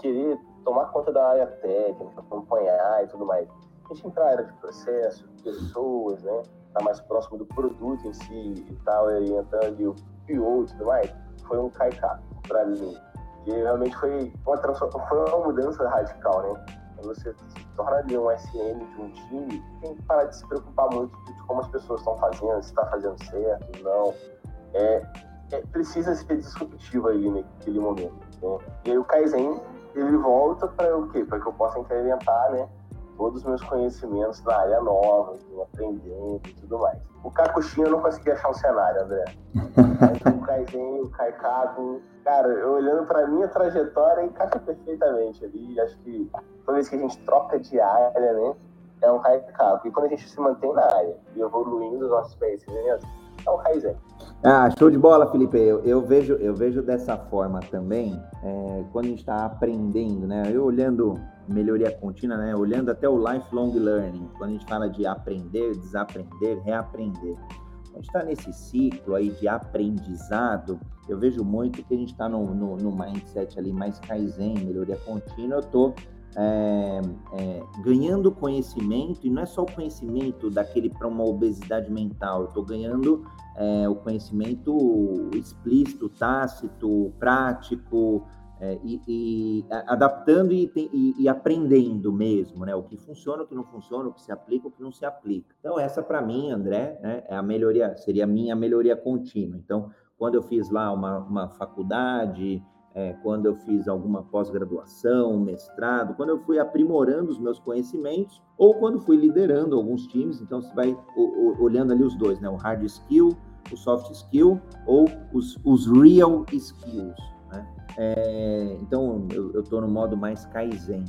querer tomar conta da área técnica, acompanhar e tudo mais. A gente entrar na área de processo, pessoas, né? Tá mais próximo do produto em si e tal, e entrando o PO e tudo mais, foi um caicato para mim. Que realmente foi uma, foi uma mudança radical, né? Você se torna ali um SM de um time, tem que parar de se preocupar muito de como as pessoas estão fazendo, se está fazendo certo, não. É, é, precisa ser disruptivo aí naquele momento. Né? E aí o Kaizen, ele volta para o quê? Para que eu possa incrementar, né? Todos os meus conhecimentos na área nova, aprendendo e tudo mais. O Kakushin eu não consegui achar um cenário, André. O Kaizen, o Kaikaku, cara, eu olhando para minha trajetória, encaixa perfeitamente ali. Acho que toda vez que a gente troca de área, né? É um Kaikaku. E quando a gente se mantém na área e evoluindo os nossos conhecimentos, é um Kaizen. Ah, show de bola, Felipe. Eu, eu, vejo, eu vejo dessa forma também, é, quando a gente está aprendendo, né? Eu olhando melhoria contínua, né? Olhando até o lifelong learning, quando a gente fala de aprender, desaprender, reaprender. A gente está nesse ciclo aí de aprendizado, eu vejo muito que a gente está no, no, no, mindset ali mais Kaizen, melhoria contínua, eu estou é, é, ganhando conhecimento, e não é só o conhecimento daquele para uma obesidade mental, eu estou ganhando é, o conhecimento explícito, tácito, prático, é, e, e, adaptando e, e, e, aprendendo mesmo, né? O que funciona, o que não funciona, o que se aplica, o que não se aplica. Então, essa para mim, André, né, é a melhoria, seria a minha melhoria contínua. Então, quando eu fiz lá uma, uma faculdade, é, quando eu fiz alguma pós-graduação, mestrado, quando eu fui aprimorando os meus conhecimentos, ou quando fui liderando alguns times, então você vai o, o, olhando ali os dois, né? O hard skill, o soft skill ou os, os real skills? É, então eu estou no modo mais Kaizen.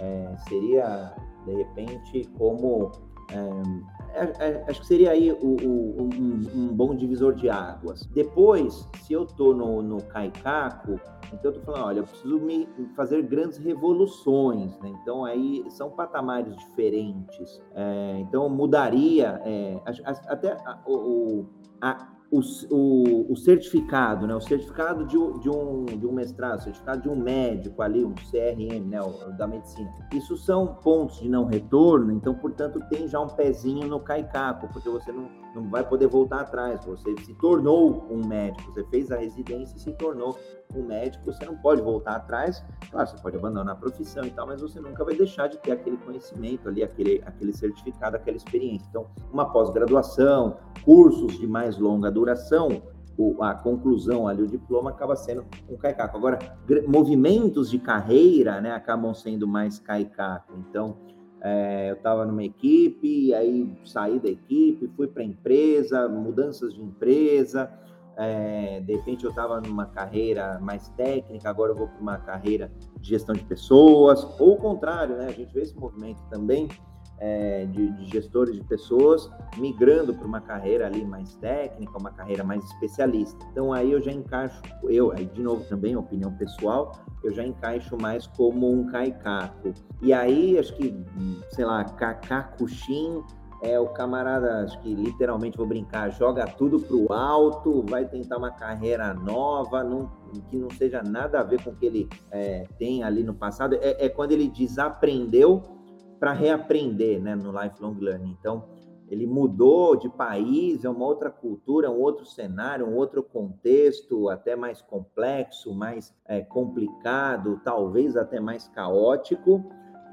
É, seria de repente como é, é, é, acho que seria aí o, o, um, um, bom divisor de águas. Depois, se eu estou no, no Kaikaku, então eu tô falando, olha, eu preciso me fazer grandes revoluções, né? Então aí são patamares diferentes. É, então mudaria é, até a, o, a, o, o, o, certificado, né? O certificado de, de, um, de um mestrado, o certificado de um médico ali, um CRM, né? O, da medicina. Isso são pontos de não retorno, então, portanto, tem já um pezinho no caicaco, porque você não, não vai poder voltar atrás. Você se tornou um médico, você fez a residência e se tornou um médico, você não pode voltar atrás. Claro, você pode abandonar a profissão e tal, mas você nunca vai deixar de ter aquele conhecimento ali, aquele, aquele certificado, aquela experiência. Então, uma pós-graduação, cursos de mais longa duração, a conclusão ali, o diploma acaba sendo um caicaco. Agora, movimentos de carreira, né, acabam sendo mais caicaco. Então, é, eu estava numa equipe, aí saí da equipe, fui para empresa, mudanças de empresa, é, de repente eu estava numa carreira mais técnica, agora eu vou para uma carreira de gestão de pessoas, ou o contrário, né? A gente vê esse movimento também é, de, de, gestores de pessoas migrando para uma carreira ali mais técnica, uma carreira mais especialista. Então aí eu já encaixo, eu, aí de novo também, opinião pessoal, eu já encaixo mais como um caicaco. E aí acho que, sei lá, Kakakushin é o camarada, acho que literalmente vou brincar, joga tudo pro alto, vai tentar uma carreira nova, não, que não seja nada a ver com o que ele é, tem ali no passado. É, é quando ele desaprendeu para reaprender, né, no lifelong learning. Então, ele mudou de país, é uma outra cultura, um outro cenário, um outro contexto, até mais complexo, mais é, complicado, talvez até mais caótico.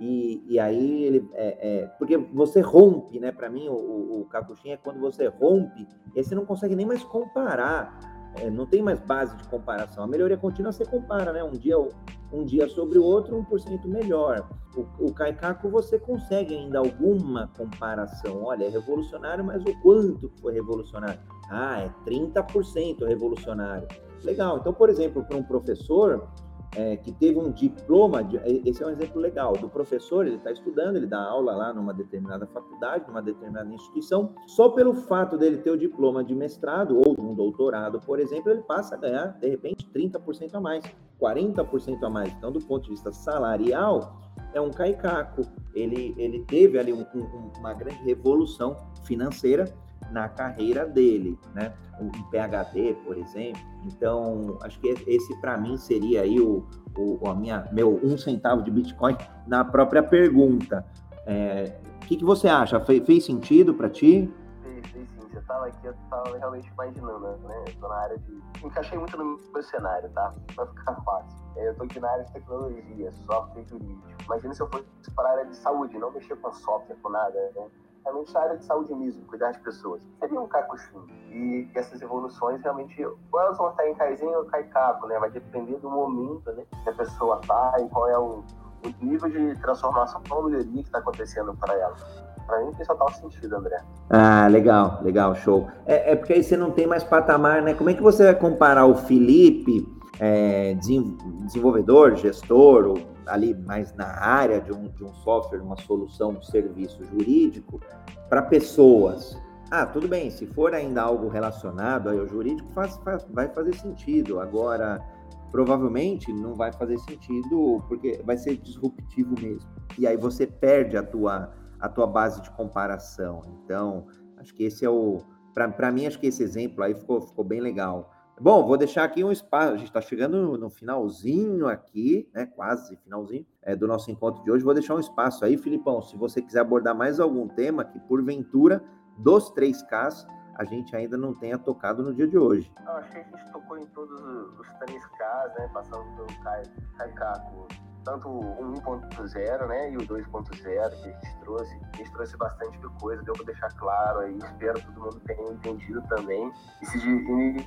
E, e aí ele é, é, porque você rompe, né? Para mim, o, o, o é quando você rompe, e aí você não consegue nem mais comparar é, não tem mais base de comparação. A melhoria contínua você compara, né? Um dia, um dia sobre o outro, 1% melhor. O, o Kaikaku você consegue ainda alguma comparação. Olha, é revolucionário, mas o quanto foi revolucionário? Ah, é 30% revolucionário. Legal. Então, por exemplo, para um professor, é, que teve um diploma, de, esse é um exemplo legal, do professor, ele está estudando, ele dá aula lá numa determinada faculdade, numa determinada instituição, só pelo fato dele ter o diploma de mestrado ou de um doutorado, por exemplo, ele passa a ganhar, de repente, 30% a mais, 40% a mais. Então, do ponto de vista salarial, é um caicaco. Ele, ele teve ali um, um, uma grande revolução financeira, na carreira dele, né? Um PhD, por exemplo. Então, acho que esse para mim seria aí o, o, a minha, meu um centavo de Bitcoin na própria pergunta. É, o que, que você acha? Fe, fez sentido para ti? Fez, sim. Você estava aqui, eu estava realmente imaginando, né? Eu tô na área de. Encaixei muito no meu cenário, tá? Para ficar fácil. É, eu tô aqui na área de tecnologia, software jurídico. Imagina se eu fosse para a área de saúde, não mexer com software, com nada, né? Realmente a área de saúde mesmo, cuidar de pessoas. Seria um Kakushin. E essas evoluções realmente, ou elas vão estar em Kaizen ou Kaikaku, né? Vai depender do momento, né? Que a pessoa tá e qual é o, o nível de transformação ou melhoria que está acontecendo para ela. Para mim tem total sentido, André. Ah, legal, legal, show. É, é, porque aí você não tem mais patamar, né? Como é que você vai comparar o Felipe, é, desenvolvedor, gestor, ou ali mais na área de um, de um software, uma solução, um serviço jurídico, para pessoas. Ah, tudo bem, se for ainda algo relacionado ao jurídico, faz, faz, vai fazer sentido. Agora, provavelmente não vai fazer sentido porque vai ser disruptivo mesmo. E aí você perde a tua, a tua base de comparação. Então, acho que esse é o. Para mim, acho que esse exemplo aí ficou, ficou bem legal. Bom, vou deixar aqui um espaço. A gente está chegando no, finalzinho aqui, né? Quase finalzinho é, do nosso encontro de hoje. Vou deixar um espaço aí, Filipão. Se você quiser abordar mais algum tema que, porventura, dos 3Ks, a gente ainda não tenha tocado no dia de hoje. Eu acho que a gente tocou em todos os 3Ks, né? Passando pelo Kai, Kai Caco, tanto o 1.0, né, e o 2.0 que a gente trouxe. A gente trouxe bastante coisa, deu para deixar claro aí. Espero que todo mundo tenha entendido também e se,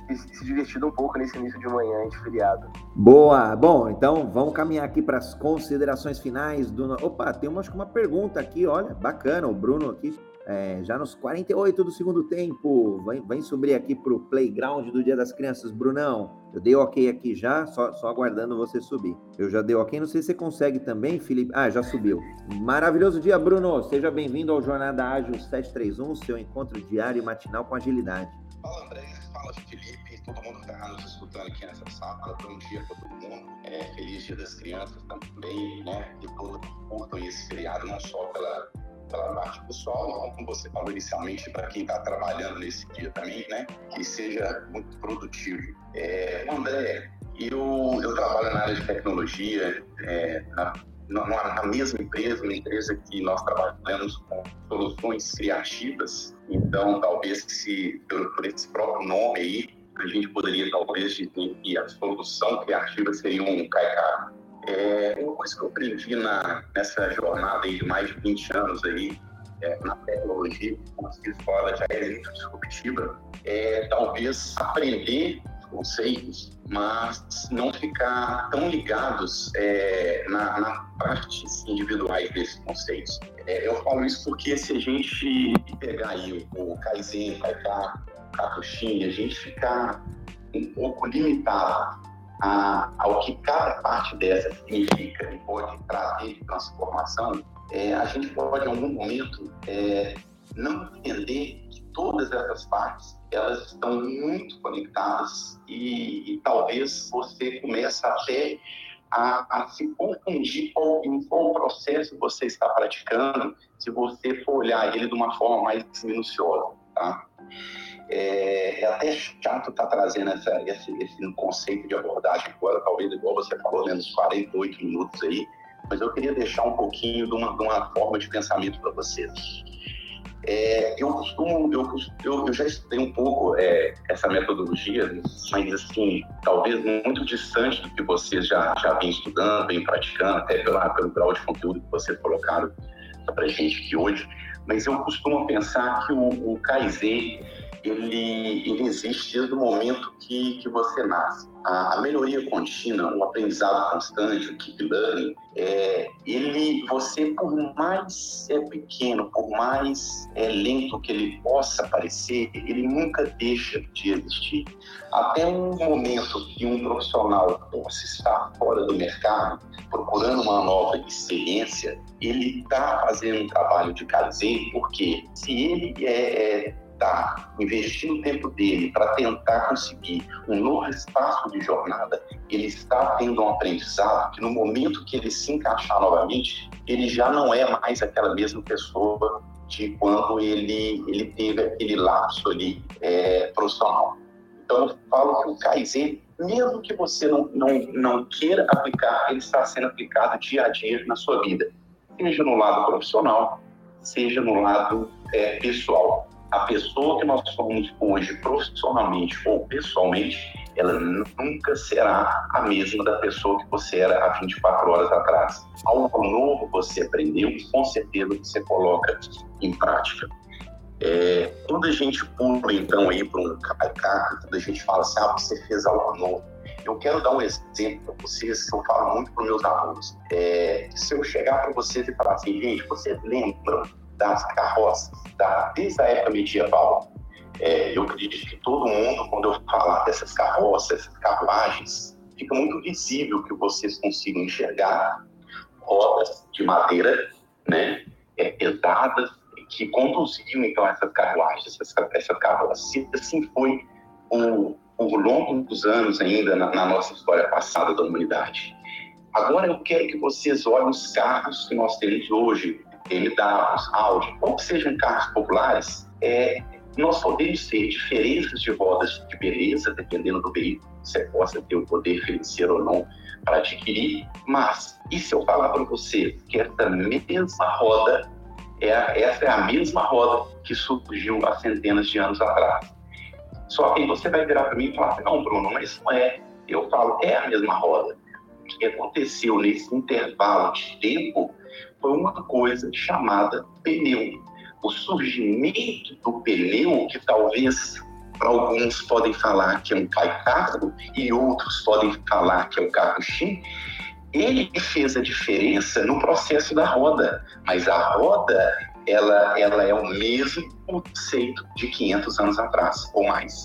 e se divertido um pouco nesse início de manhã de feriado. Boa! Bom, então vamos caminhar aqui para as considerações finais do. Opa, tem uma, uma pergunta aqui, olha, bacana, o Bruno aqui é, já nos 48 do segundo tempo. Vem, vem subir aqui para o playground do Dia das Crianças, Brunão. Eu dei ok aqui já, só, só aguardando você subir. Eu já dei ok, não sei se você consegue também, Felipe. Ah, já subiu. Maravilhoso dia, Bruno. Seja bem-vindo ao Jornada Ágil 731, seu encontro diário e matinal com agilidade. Fala, André. Fala, Felipe. Todo mundo que está nos escutando aqui nessa sala. Bom dia para todo mundo. É, feliz Dia das Crianças também, né? Que todos curtam esse feriado, não só pela pela parte pessoal, como você falou inicialmente, para quem está trabalhando nesse dia também, né? Que seja muito produtivo. É, André, eu, eu trabalho na área de tecnologia, é, na, na, na, mesma empresa, uma empresa que nós trabalhamos com soluções criativas. Então, talvez se, por, por esse próprio nome aí, a gente poderia talvez dizer que a solução criativa seria um caicar é, uma coisa que eu aprendi na, nessa jornada de mais de 20 anos aí, é, na tecnologia, como se fala, já é muito disruptiva, é talvez aprender conceitos, mas não ficar tão ligados é, na, na partes individuais desses conceitos. É, eu falo isso porque se a gente pegar aí o Kaizen, Kaiká, Kakushin, a gente ficar um pouco limitado a, ao que cada parte dessa significa e pode trazer de transformação, é, a gente pode, em algum momento, é, não entender que todas essas partes elas estão muito conectadas e, e talvez você comece até a, a, se confundir com, em qual processo você está praticando se você for olhar ele de uma forma mais minuciosa, tá? É, é até chato estar tá trazendo essa, esse, esse conceito de abordagem agora, talvez igual você falou, né, nos 48 minutos aí, mas eu queria deixar um pouquinho de uma, de uma forma de pensamento para vocês. É, eu costumo, eu, eu, eu, já estudei um pouco é, essa metodologia, mas assim, talvez muito distante do que vocês já, já vêm estudando, vêm praticando, até pela, pelo grau de conteúdo que vocês colocaram para a gente aqui hoje. Mas eu costumo pensar que o, o Kaizen ele, ele existe desde o momento que, que você nasce. A, a melhoria contínua, o aprendizado constante, o keep learning, é, ele, você, por mais é, pequeno, por mais é, lento que ele possa parecer, ele nunca deixa de existir. Até um momento que um profissional possa estar fora do mercado, procurando uma nova experiência, ele está fazendo um trabalho de caseiro, porque se ele é, é está investindo o tempo dele para tentar conseguir um novo espaço de jornada, ele está tendo um aprendizado que no momento que ele se encaixar novamente, ele já não é mais aquela mesma pessoa de quando ele, ele teve aquele lapso ali é, profissional. Então, eu falo que o Kaizen, mesmo que você não, não, não queira aplicar, ele está sendo aplicado dia a dia na sua vida, seja no lado profissional, seja no lado é, pessoal a pessoa que nós somos hoje, profissionalmente ou pessoalmente, ela nunca será a mesma da pessoa que você era há 24 horas atrás. Algo novo você aprendeu, com certeza você coloca em prática. É, quando a gente pula então aí para um KK, quando a gente fala assim, ah, você fez algo novo, eu quero dar um exemplo para vocês que eu falo muito para meus alunos. É, se eu chegar para vocês e falar assim, gente, vocês lembram das carroças, da, desde a época medieval. É, eu acredito que todo mundo, quando eu falar dessas carroças, essas carruagens, fica muito visível que vocês consigam enxergar rodas de madeira, né, é, pesadas, que conduziam então essas carruagens, essas, essas carroças. Assim foi por, por longos anos ainda na, na nossa história passada da humanidade. Agora eu quero que vocês olhem os carros que nós temos hoje, MWs, Audi, ou que sejam carros populares, é, nós podemos ter diferenças de rodas de beleza, dependendo do veículo você possa ter o poder financeiro ou não para adquirir, mas e se eu falar para você que essa mesma roda, é, essa é a mesma roda que surgiu há centenas de anos atrás? Só que você vai virar para mim e falar, não, Bruno, mas não é. Eu falo, é a mesma roda. O que aconteceu nesse intervalo de tempo foi uma coisa chamada pneu. O surgimento do pneu, que talvez para alguns podem falar que é um carro e outros podem falar que é um carro X, ele fez a diferença no processo da roda, mas a roda ela, ela é o mesmo conceito de 500 anos atrás ou mais.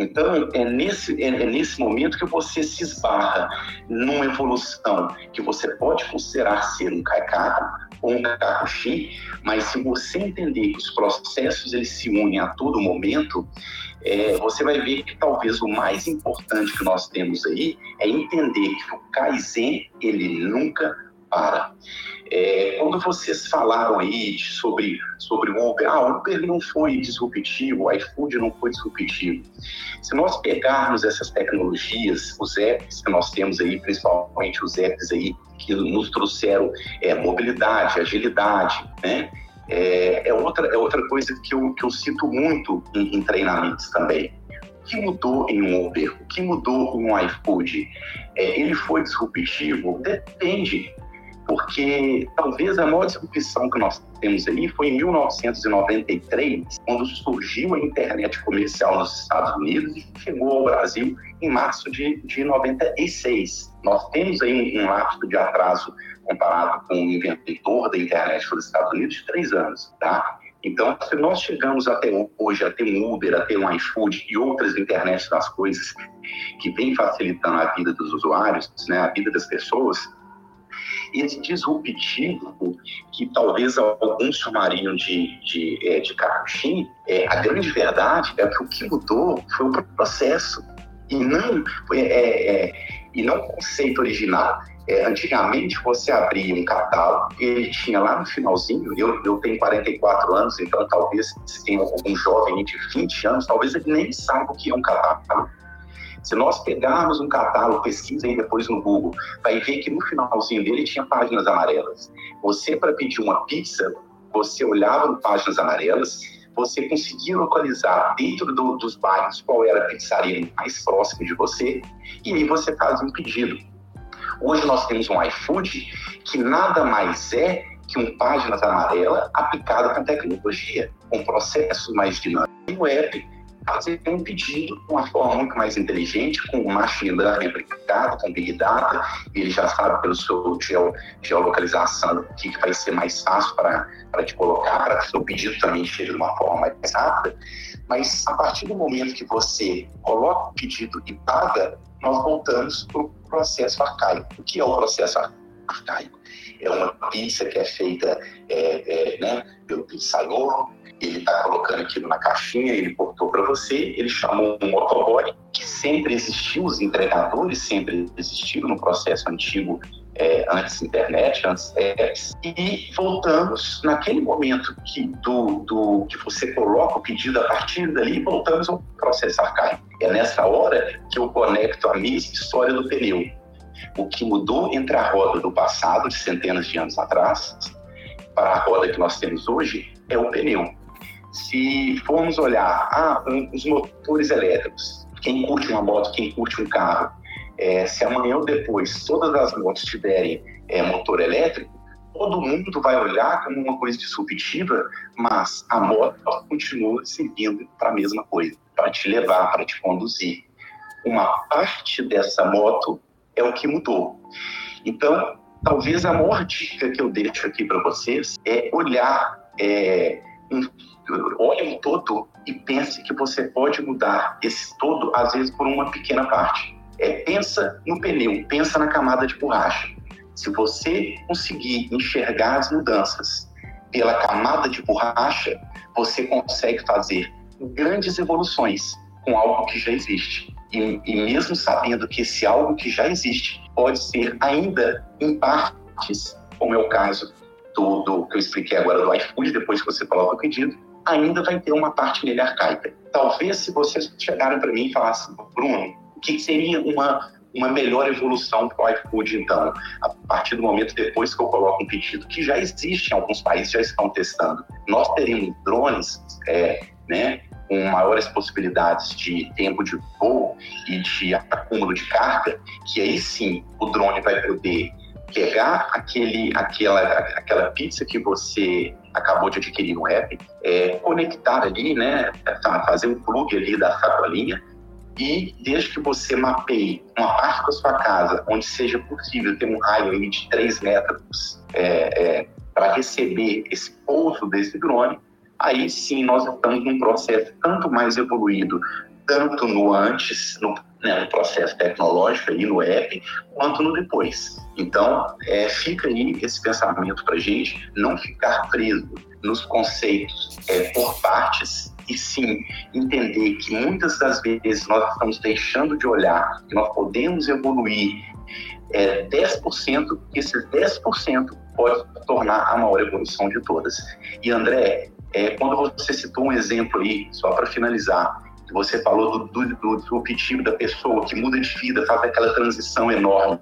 Então, é nesse, é, é nesse momento que você se esbarra numa evolução que você pode considerar ser um caicaco ou um kakashi, mas se você entender que os processos eles se unem a todo momento, é, você vai ver que talvez o mais importante que nós temos aí é entender que o Kaizen ele nunca para. É, quando vocês falaram aí sobre, sobre o Uber, ah, o Uber não foi disruptivo, o iFood não foi disruptivo. Se nós pegarmos essas tecnologias, os apps que nós temos aí, principalmente os apps aí que nos trouxeram é, mobilidade, agilidade, né? É, é, outra, é outra coisa que eu, que eu cito muito em, em treinamentos também. O que mudou em um Uber? O que mudou em um iFood? É, ele foi disruptivo? Depende porque talvez a maior disrupção que nós temos aí foi em 1993, quando surgiu a internet comercial nos Estados Unidos e chegou ao Brasil em março de, de 96. Nós temos aí um lapso de atraso comparado com o inventor da internet nos Estados Unidos de três anos, tá? Então, se nós chegamos até hoje a ter um Uber, a ter um iFood e outras internet das coisas que vem facilitando a vida dos usuários, né, a vida das pessoas, esse disruptivo, que talvez alguns chamariam de, de, é, de é, a grande verdade é que o que mudou foi o processo e não, é, é, e não o conceito original. É, antigamente você abria um catálogo, ele tinha lá no finalzinho, eu, eu tenho 44 anos, então talvez se tenha algum jovem de 20 anos, talvez ele nem saiba o que é um catálogo. Se nós pegarmos um catálogo, pesquisa aí depois no Google, vai ver que no finalzinho dele tinha páginas amarelas. Você, para pedir uma pizza, você olhava no Páginas Amarelas, você conseguia localizar dentro do, dos bairros qual era a pizzaria mais próxima de você, e aí você fazia um pedido. Hoje nós temos um iFood que nada mais é que um Páginas Amarela aplicado com tecnologia, com processos mais dinâmicos. E o app fazer um pedido de uma forma muito mais inteligente, com machine learning aplicado, com big data, ele já sabe pelo seu geo, geolocalização o que, que vai ser mais fácil para te colocar, para que o seu pedido também chegue de uma forma mais rápida. Mas a partir do momento que você coloca o pedido e paga, nós voltamos para o processo arcaico. O que é o processo arcaico? É uma pizza que é feita é, é, né, pelo pizzaiolo, ele está colocando aquilo na caixinha, ele cortou para você, ele chamou um motoboy, que sempre existiu, os entregadores sempre existiram no processo antigo, é, antes internet, antes apps, e voltamos naquele momento que, do, do, que você coloca o pedido a partir dali, voltamos ao processo arcaico. É nessa hora que eu conecto a mesma história do pneu. O que mudou entre a roda do passado, de centenas de anos atrás, para a roda que nós temos hoje, é o pneu se formos olhar ah, um, os motores elétricos, quem curte uma moto, quem curte um carro, é, se amanhã ou depois todas as motos tiverem é, motor elétrico, todo mundo vai olhar como uma coisa disruptiva, mas a moto continua servindo para a mesma coisa, para te levar, para te conduzir. Uma parte dessa moto é o que mudou. Então, talvez a maior dica que eu deixo aqui para vocês é olhar é, um olhe um todo e pense que você pode mudar esse todo, às vezes, por uma pequena parte. É, pensa no pneu, pensa na camada de borracha. Se você conseguir enxergar as mudanças pela camada de borracha, você consegue fazer grandes evoluções com algo que já existe. E, e mesmo sabendo que esse algo que já existe pode ser ainda em partes, como é o caso do, do que eu expliquei agora do iFood, depois que você coloca o pedido, ainda vai ter uma parte nele arcaica. Talvez se vocês chegarem para mim e falassem, Bruno, o que seria uma, uma melhor evolução para o iFood, então, a partir do momento depois que eu coloco um pedido, que já existe em alguns países, já estão testando. Nós teremos drones, é, né, com maiores possibilidades de tempo de voo e de acúmulo de carga, que aí sim o drone vai poder pegar aquele, aquela, aquela pizza que você acabou de adquirir no app, é, conectar ali, né, fazer um plug ali da sacolinha e desde que você mapeie uma parte da sua casa onde seja possível ter um raio aí de 3 metros é, é, para receber esse pouso desse drone, aí sim nós estamos num processo tanto mais evoluído, tanto no antes, no né, no processo tecnológico aí no app, quanto no depois. Então, é, fica aí esse pensamento para gente não ficar preso nos conceitos é, por partes e sim entender que muitas das vezes nós estamos deixando de olhar que nós podemos evoluir é, 10%, esses 10% pode tornar a maior evolução de todas. E André, é, quando você citou um exemplo aí, só para finalizar, você falou do, do, do da pessoa que muda de vida, faz aquela transição enorme.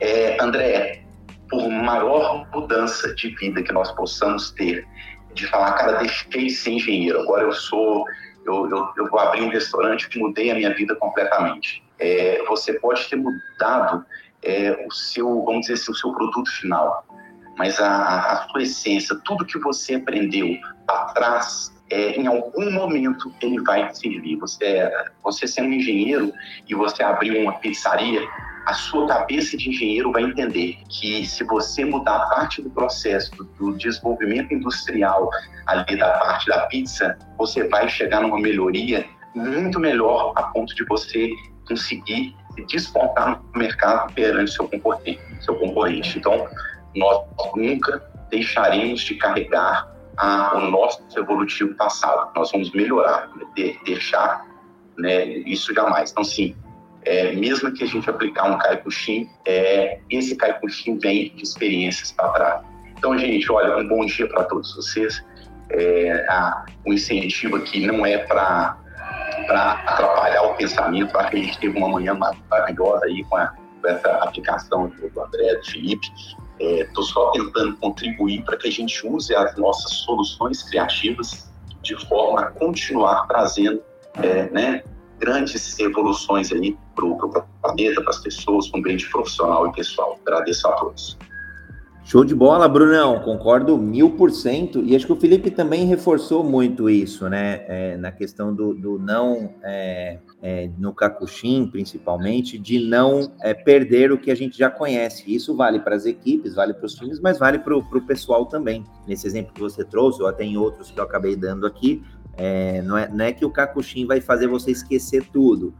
É, André, por maior mudança de vida que nós possamos ter, de falar, cara, deixei de ser engenheiro, agora eu sou, eu, eu, eu vou abrir um restaurante que mudei a minha vida completamente. É, você pode ter mudado é, o seu, vamos dizer assim, o seu produto final, mas a, a sua essência, tudo que você aprendeu atrás é, em algum momento ele vai servir. Você, você sendo engenheiro e você abrir uma pizzaria, a sua cabeça de engenheiro vai entender que se você mudar parte do processo do desenvolvimento industrial ali da parte da pizza, você vai chegar numa melhoria muito melhor a ponto de você conseguir despontar no mercado perante seu concorrente. Seu concorrente. Então, nós nunca deixaremos de carregar a, o nosso evolutivo passado. Nós vamos melhorar, de, deixar né, isso jamais. Então, sim, é, mesmo que a gente aplicar um Kaikushin, é, esse Kaikushin vem de experiências para trás. Então, gente, olha, um bom dia para todos vocês. É, a, o incentivo aqui não é para atrapalhar o pensamento. Que a gente teve uma manhã maravilhosa aí com, a, com essa aplicação do André, do Felipe. Estou é, só tentando contribuir para que a gente use as nossas soluções criativas de forma a continuar trazendo é, né, grandes evoluções aí para o planeta, para as pessoas, com um ambiente profissional e pessoal. Agradeço a todos. Show de bola, Brunão, concordo mil por cento. E acho que o Felipe também reforçou muito isso, né? É, na questão do, do não, é, é, no Kakushin, principalmente, de não é, perder o que a gente já conhece. Isso vale para as equipes, vale para os times, mas vale para o pessoal também. Nesse exemplo que você trouxe, ou até em outros que eu acabei dando aqui, é, não, é, não é que o Kakushin vai fazer você esquecer tudo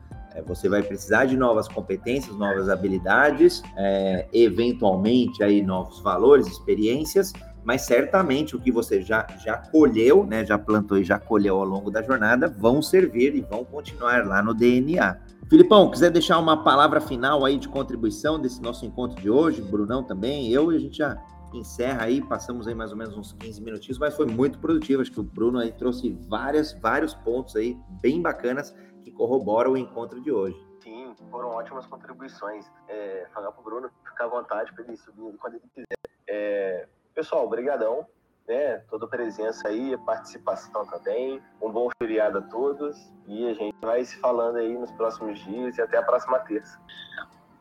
você vai precisar de novas competências, novas habilidades, é, eventualmente aí novos valores, experiências, mas certamente o que você já, já colheu, né, já plantou e já colheu ao longo da jornada, vão servir e vão continuar lá no DNA. Filipão, quiser deixar uma palavra final aí de contribuição desse nosso encontro de hoje, Brunão também, eu e a gente já encerra aí, passamos aí mais ou menos uns 15 minutinhos, mas foi muito produtivo, acho que o Bruno aí trouxe várias, vários pontos aí bem bacanas corrobora o encontro de hoje. Sim, foram ótimas contribuições. É, falar para o Bruno ficar à vontade para ele subir quando ele quiser. É, pessoal, brigadão. Né, toda presença aí, participação também. Um bom feriado a todos e a gente vai se falando aí nos próximos dias e até a próxima terça.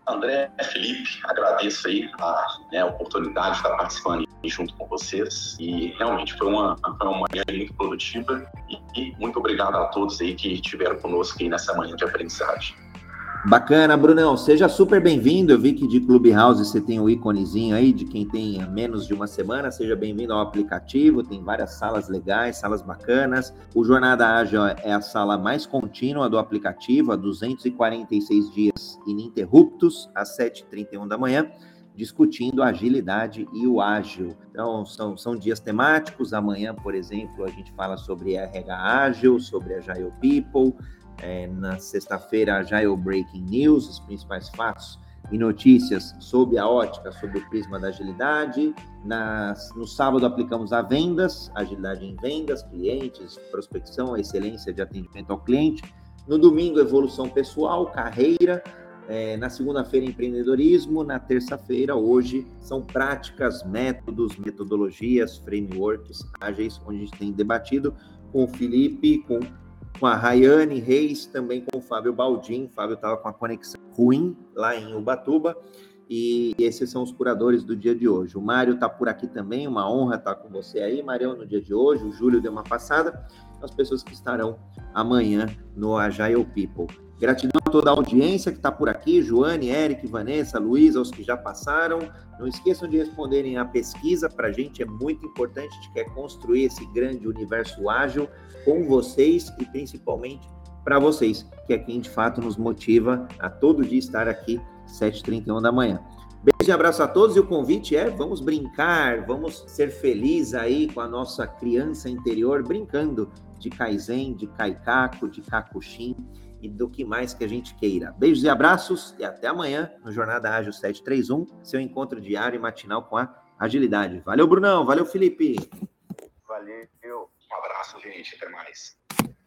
André, Felipe, agradeço aí a né, oportunidade de estar participando junto com vocês e realmente foi uma, foi uma manhã muito produtiva e, e muito obrigado a todos aí que estiveram conosco aí nessa manhã de aprendizagem. Bacana, Brunão. Seja super bem-vindo. Eu vi que de Clubhouse você tem o íconezinho aí de quem tem menos de uma semana. Seja bem-vindo ao aplicativo. Tem várias salas legais, salas bacanas. O Jornada Ágil é a sala mais contínua do aplicativo, há 246 dias ininterruptos, às 7h31 da manhã discutindo a agilidade e o ágil. Então, são, são dias temáticos. Amanhã, por exemplo, a gente fala sobre RH ágil, sobre Agile People. É, na sexta-feira, Agile Breaking News, os principais fatos e notícias sob a ótica, sob o prisma da agilidade. Nas, no sábado, aplicamos a vendas, agilidade em vendas, clientes, prospecção, excelência de atendimento ao cliente. No domingo, evolução pessoal, carreira. É, na segunda-feira, empreendedorismo. Na terça-feira, hoje, são práticas, métodos, metodologias, frameworks ágeis, onde a gente tem debatido com o Felipe, com, com a Rayane Reis, também com o Fábio Baldim. O Fábio estava com a conexão ruim lá em Ubatuba. E esses são os curadores do dia de hoje. O Mário está por aqui também, uma honra estar com você aí, Marião, no dia de hoje. O Júlio deu uma passada. As pessoas que estarão amanhã no Agile People. Gratidão a toda a audiência que está por aqui, Joane, Eric, Vanessa, Luiz, aos que já passaram. Não esqueçam de responderem a pesquisa, para a gente é muito importante, a gente quer construir esse grande universo ágil com vocês e principalmente para vocês, que é quem de fato nos motiva a todo dia estar aqui, 7h31 da manhã. Beijo e abraço a todos e o convite é vamos brincar, vamos ser felizes aí com a nossa criança interior, brincando de Kaizen, de Kaikaku, de Kakushin e do que mais que a gente queira. Beijos e abraços e até amanhã no Jornada Ágil 731, seu encontro diário e matinal com a agilidade. Valeu, Brunão. Valeu, Felipe. Valeu. Um abraço, gente. Até mais.